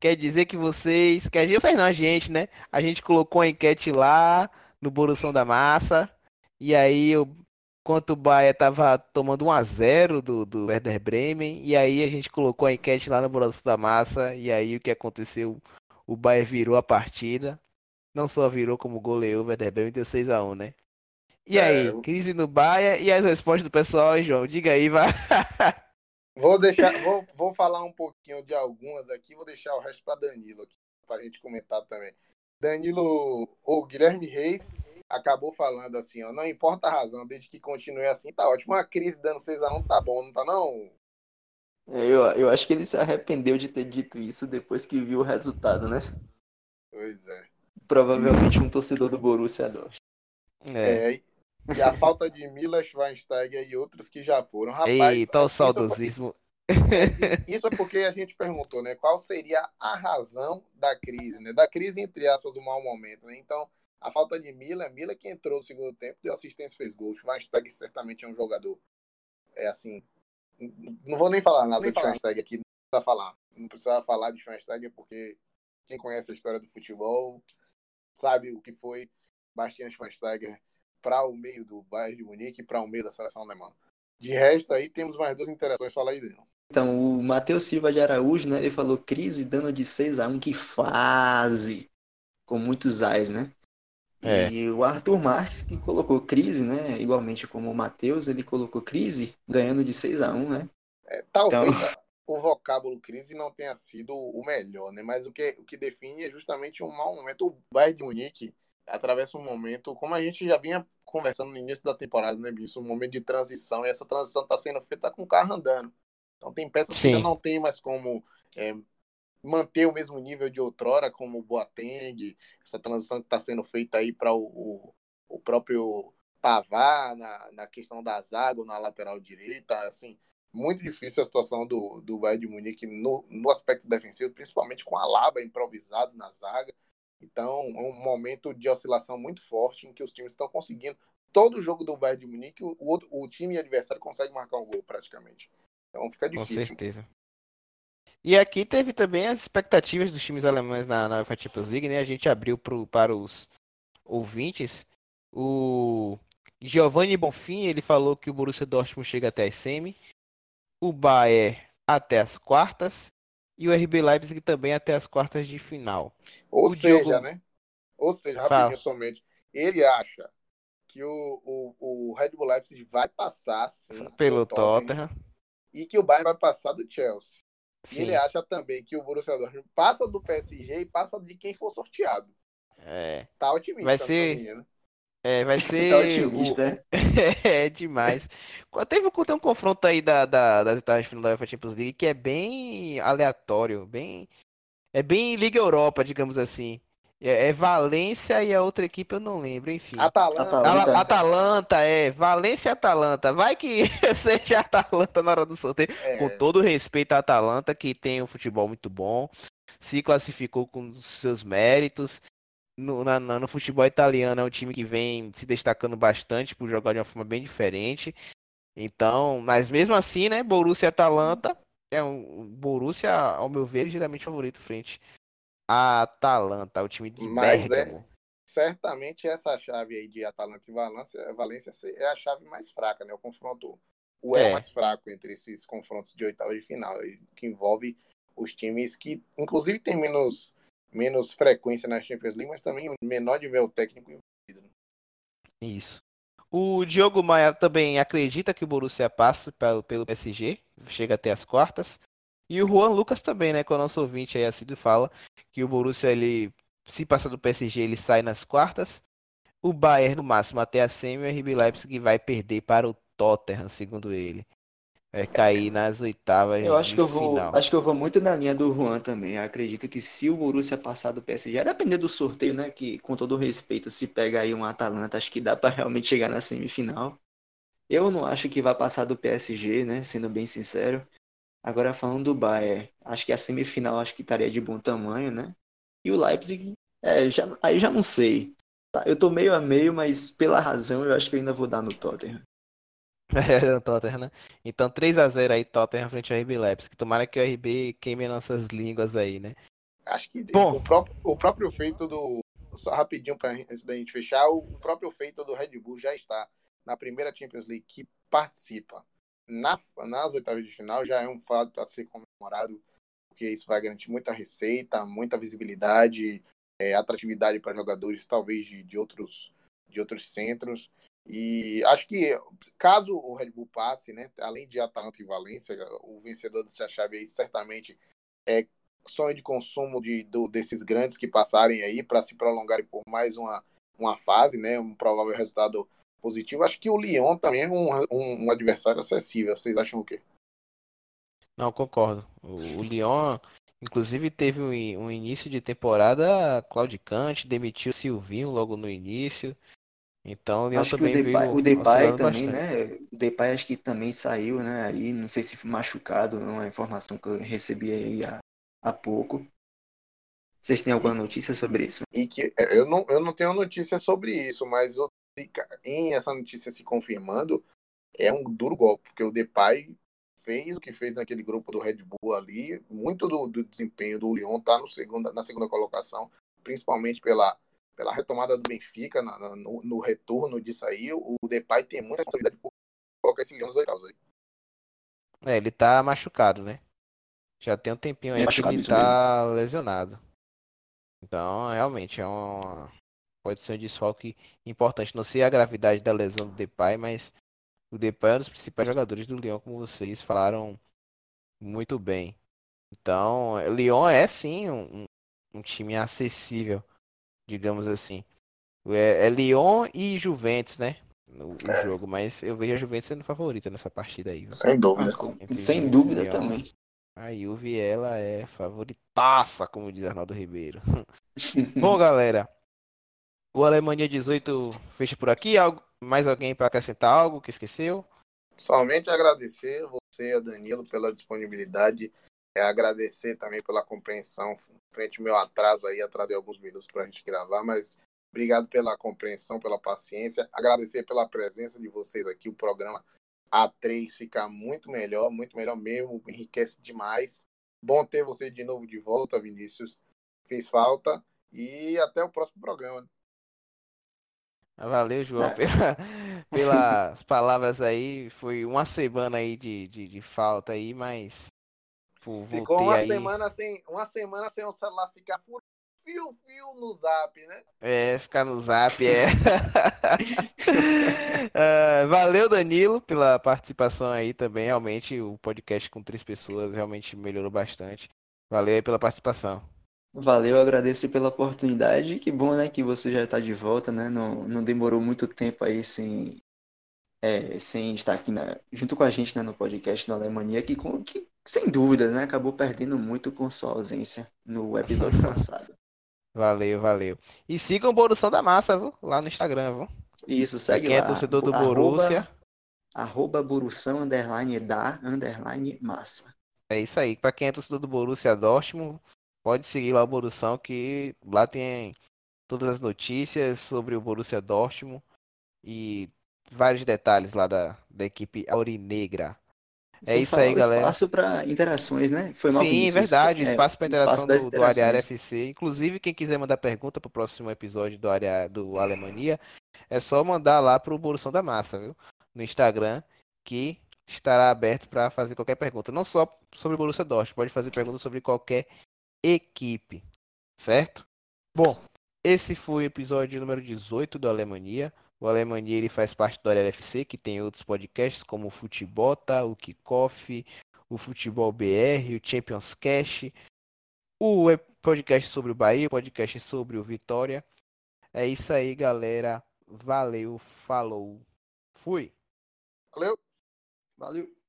Speaker 1: Quer dizer que vocês, quer dizer vocês não, a gente, né? A gente colocou a enquete lá, no Borussão da Massa. E aí, eu, enquanto o Bahia tava tomando 1 a 0 do, do Werder Bremen, e aí a gente colocou a enquete lá no Borussão da Massa, e aí o que aconteceu? O Bahia virou a partida. Não só virou como goleou o Werder Bremen, deu 6 a 1 né? E aí, é, crise no Bahia e as respostas do pessoal, João? Diga aí, vai.
Speaker 2: Vou deixar, vou, vou falar um pouquinho de algumas aqui, vou deixar o resto para Danilo aqui, para a gente comentar também. Danilo, ou Guilherme Reis, acabou falando assim, ó, não importa a razão, desde que continue assim, tá ótimo. Uma crise dando 6x1 tá bom, não tá não?
Speaker 3: É, eu, eu acho que ele se arrependeu de ter dito isso depois que viu o resultado, né?
Speaker 2: Pois é.
Speaker 3: Provavelmente um torcedor do Borussia Dortmund.
Speaker 2: É. é. E a falta de Mila Schweinsteiger e outros que já foram. Rapaz,
Speaker 1: Eita, o saudosismo.
Speaker 2: Isso é porque a gente perguntou, né? Qual seria a razão da crise, né? Da crise, entre aspas, do mau momento, né? Então, a falta de Mila, Mila que entrou no segundo tempo, deu assistência, fez gol. Schweinsteiger certamente é um jogador. É assim. Não vou nem falar nada nem de Schweinsteiger aqui, não precisa falar. Não precisa falar de Schweinsteiger porque quem conhece a história do futebol sabe o que foi Bastian Schweinsteiger para o meio do Bayern de Munique e para o meio da seleção alemã. De resto, aí temos mais duas interações. Fala aí, Daniel.
Speaker 3: Então, o Matheus Silva de Araújo, né? Ele falou crise dando de 6 a 1 que fase! Com muitos ais, né? É. E o Arthur Marques, que colocou crise, né? Igualmente como o Matheus, ele colocou crise ganhando de 6 a 1 né?
Speaker 2: É, talvez então... o vocábulo crise não tenha sido o melhor, né? Mas o que, o que define é justamente um mau momento. O Bayern de Munique atravessa um momento, como a gente já vinha conversando no início da temporada, né, Bicho? Um momento de transição, e essa transição está sendo feita com o carro andando. Então tem peças Sim. que não tem mais como é, manter o mesmo nível de outrora, como o Boateng, essa transição que está sendo feita aí para o, o, o, próprio Pavar na, na questão da zaga na lateral direita, assim, muito difícil a situação do, do Bayern de Munique no, no aspecto defensivo, principalmente com a Laba improvisado na zaga. Então, é um momento de oscilação muito forte em que os times estão conseguindo. Todo jogo do Bayern de Munique, o, o time adversário consegue marcar um gol praticamente. Então fica difícil.
Speaker 1: Com certeza. E aqui teve também as expectativas dos times alemães na, na UEFA Champions League, né? A gente abriu pro, para os ouvintes. O Giovanni Bonfim, ele falou que o Borussia Dortmund chega até as semi, o Bayern até as quartas e o RB Leipzig também até as quartas de final.
Speaker 2: Ou o seja, Diogo... né? Ou seja, rapidinho somente, ele acha que o, o, o Red Bull Leipzig vai passar sim,
Speaker 1: pelo Tottenham, Tottenham
Speaker 2: e que o Bayern vai passar do Chelsea. Sim. E ele acha também que o Borussia Dortmund passa do PSG e passa de quem for sorteado.
Speaker 1: É.
Speaker 2: Tá otimista.
Speaker 1: Vai ser, minha, né? É, vai ser. tá
Speaker 3: otimista, o...
Speaker 1: né? é demais. Teve um confronto aí da, da, das de final da UEFA Champions League que é bem aleatório, bem. É bem Liga Europa, digamos assim. É, é, Valência e a outra equipe eu não lembro, enfim.
Speaker 2: Atalanta.
Speaker 1: Atalanta, Atalanta é. Valência e Atalanta. Vai que seja Atalanta na hora do sorteio. É. Com todo respeito à Atalanta, que tem um futebol muito bom. Se classificou com seus méritos. No, na, no futebol italiano é um time que vem se destacando bastante por jogar de uma forma bem diferente. Então, mas mesmo assim, né? Borussia e Atalanta é um Borussia, ao meu ver, geralmente favorito frente a Atalanta, o time de Mas é.
Speaker 2: É, certamente essa chave aí de Atalanta e Valência, Valência é a chave mais fraca, né? O confronto o é, é mais fraco entre esses confrontos de oitava de final, que envolve os times que, inclusive, tem menos, menos frequência na Champions League, mas também menor nível técnico envolvido. Né?
Speaker 1: Isso. O Diogo Maia também acredita que o Borussia passa pelo, pelo PSG, chega até as quartas. E o Juan Lucas também, né? Com o nosso ouvinte aí, assim, fala que o Borussia, ele, se passar do PSG, ele sai nas quartas. O Bayern, no máximo, até a semi. O RB Leipzig vai perder para o Tottenham, segundo ele. Vai cair nas oitavas
Speaker 3: eu acho que eu vou final. Acho que eu vou muito na linha do Juan também. Eu acredito que se o Borussia passar do PSG, depender do sorteio, né? Que com todo respeito, se pega aí um Atalanta, acho que dá para realmente chegar na semifinal. Eu não acho que vai passar do PSG, né? Sendo bem sincero. Agora falando do Bayern, acho que a semifinal acho que estaria de bom tamanho, né? E o Leipzig, é, já, aí já não sei. Tá, eu tô meio a meio, mas pela razão eu acho que eu ainda vou dar no Tottenham.
Speaker 1: É, no Tottenham, né? Então 3x0 aí, Tottenham frente ao RB Leipzig. Tomara que o RB queime nossas línguas aí, né?
Speaker 2: Acho que Bom, o, próprio, o próprio feito do. Só rapidinho para antes da gente fechar, o próprio feito do Red Bull já está na primeira Champions League que participa na, nas oitavas de final já é um fato a ser comemorado, porque isso vai garantir muita receita, muita visibilidade, é, atratividade para jogadores, talvez de, de, outros, de outros centros. E acho que caso o Red Bull passe, né, além de Atalanta e Valência, o vencedor dessa chave aí certamente é sonho de consumo de, do, desses grandes que passarem aí para se prolongarem por mais uma, uma fase, né, um provável resultado positivo. Acho que o Lyon também é um, um, um adversário acessível. Vocês acham o quê?
Speaker 1: Não, concordo. O, o Lyon, inclusive, teve um, um, início de temporada claudicante, demitiu o Silvinho logo no início. Então o Lyon
Speaker 3: acho
Speaker 1: também
Speaker 3: que o Depay,
Speaker 1: veio
Speaker 3: o Depay também, bastante. né? O Depay acho que também saiu, né? Aí não sei se foi machucado, é uma informação que eu recebi aí há, há pouco. Vocês têm alguma notícia sobre isso?
Speaker 2: E que eu não, eu não tenho notícia sobre isso, mas eu em essa notícia se confirmando, é um duro golpe, porque o Depay fez o que fez naquele grupo do Red Bull ali, muito do, do desempenho do Lyon está no segunda, na segunda colocação, principalmente pela, pela retomada do Benfica, na, na, no, no, retorno disso aí, o Depay tem muita responsabilidade por colocar esse Lyon nos oitavos aí.
Speaker 1: É, ele tá machucado, né? Já tem um tempinho aí que ele tá mesmo. lesionado. Então, realmente, é uma, pode ser um desfalque importante. Não sei a gravidade da lesão do Depay, mas o Depay é um dos principais jogadores do Lyon, como vocês falaram muito bem. Então, Lyon é sim um, um time acessível, digamos assim. É, é Lyon e Juventus, né? No, é. jogo, mas eu vejo a Juventus sendo favorita nessa partida aí. Viu?
Speaker 2: Sem dúvida.
Speaker 3: Entre Sem dúvida também.
Speaker 1: A Juve, ela é favoritaça, como diz Arnaldo Ribeiro. Bom, galera, o Alemanha 18 fecha por aqui. Algo, mais alguém para acrescentar algo que esqueceu?
Speaker 2: Somente agradecer você, a Danilo, pela disponibilidade. É agradecer também pela compreensão frente ao meu atraso aí, atrasei alguns minutos para a gente gravar, mas obrigado pela compreensão, pela paciência. Agradecer pela presença de vocês aqui. O programa A3 fica muito melhor, muito melhor mesmo, enriquece demais. Bom ter você de novo de volta, Vinícius. Fez falta. E até o próximo programa.
Speaker 1: Valeu, João, é. pela, pelas palavras aí. Foi uma semana aí de, de, de falta aí, mas.
Speaker 2: Pô, Ficou uma aí... semana sem. Uma semana sem o celular ficar fio-fio no zap, né?
Speaker 1: É, ficar no zap, é. uh, valeu, Danilo, pela participação aí também. Realmente, o podcast com três pessoas realmente melhorou bastante. Valeu aí pela participação.
Speaker 3: Valeu, agradeço pela oportunidade. Que bom, né, que você já está de volta, né? Não, não demorou muito tempo aí sem, é, sem estar aqui na, junto com a gente né, no podcast da Alemanha, que, que sem dúvida, né, acabou perdendo muito com sua ausência no episódio passado.
Speaker 1: Valeu, valeu. E sigam o Borussão da Massa, viu? Lá no Instagram, viu?
Speaker 3: Isso, segue
Speaker 1: Quem é lá. é torcedor do Borussia.
Speaker 3: Arroba Borussão, underline da, underline massa.
Speaker 1: É isso aí. Pra quem é torcedor do Borussia Dortmund, pode seguir lá o Borussão, que lá tem todas as notícias sobre o Borussia Dortmund e vários detalhes lá da, da equipe aurinegra.
Speaker 3: É isso aí, galera. Espaço para interações, né?
Speaker 1: Foi mal Sim, verdade. É, espaço para interação do, do Ariar FC. Inclusive, quem quiser mandar pergunta para o próximo episódio do Área do Alemanha, é só mandar lá para o Borussão da Massa, viu? No Instagram, que estará aberto para fazer qualquer pergunta. Não só sobre o Borussia Dortmund, pode fazer perguntas sobre qualquer equipe, certo? Bom, esse foi o episódio número 18 do Alemanha. O Alemanha ele faz parte do LFC, que tem outros podcasts como o Futebota, o Kickoff, o Futebol BR, o Champions Cash, o podcast sobre o Bahia, o podcast sobre o Vitória. É isso aí, galera. Valeu, falou, fui.
Speaker 2: Valeu.
Speaker 3: Valeu.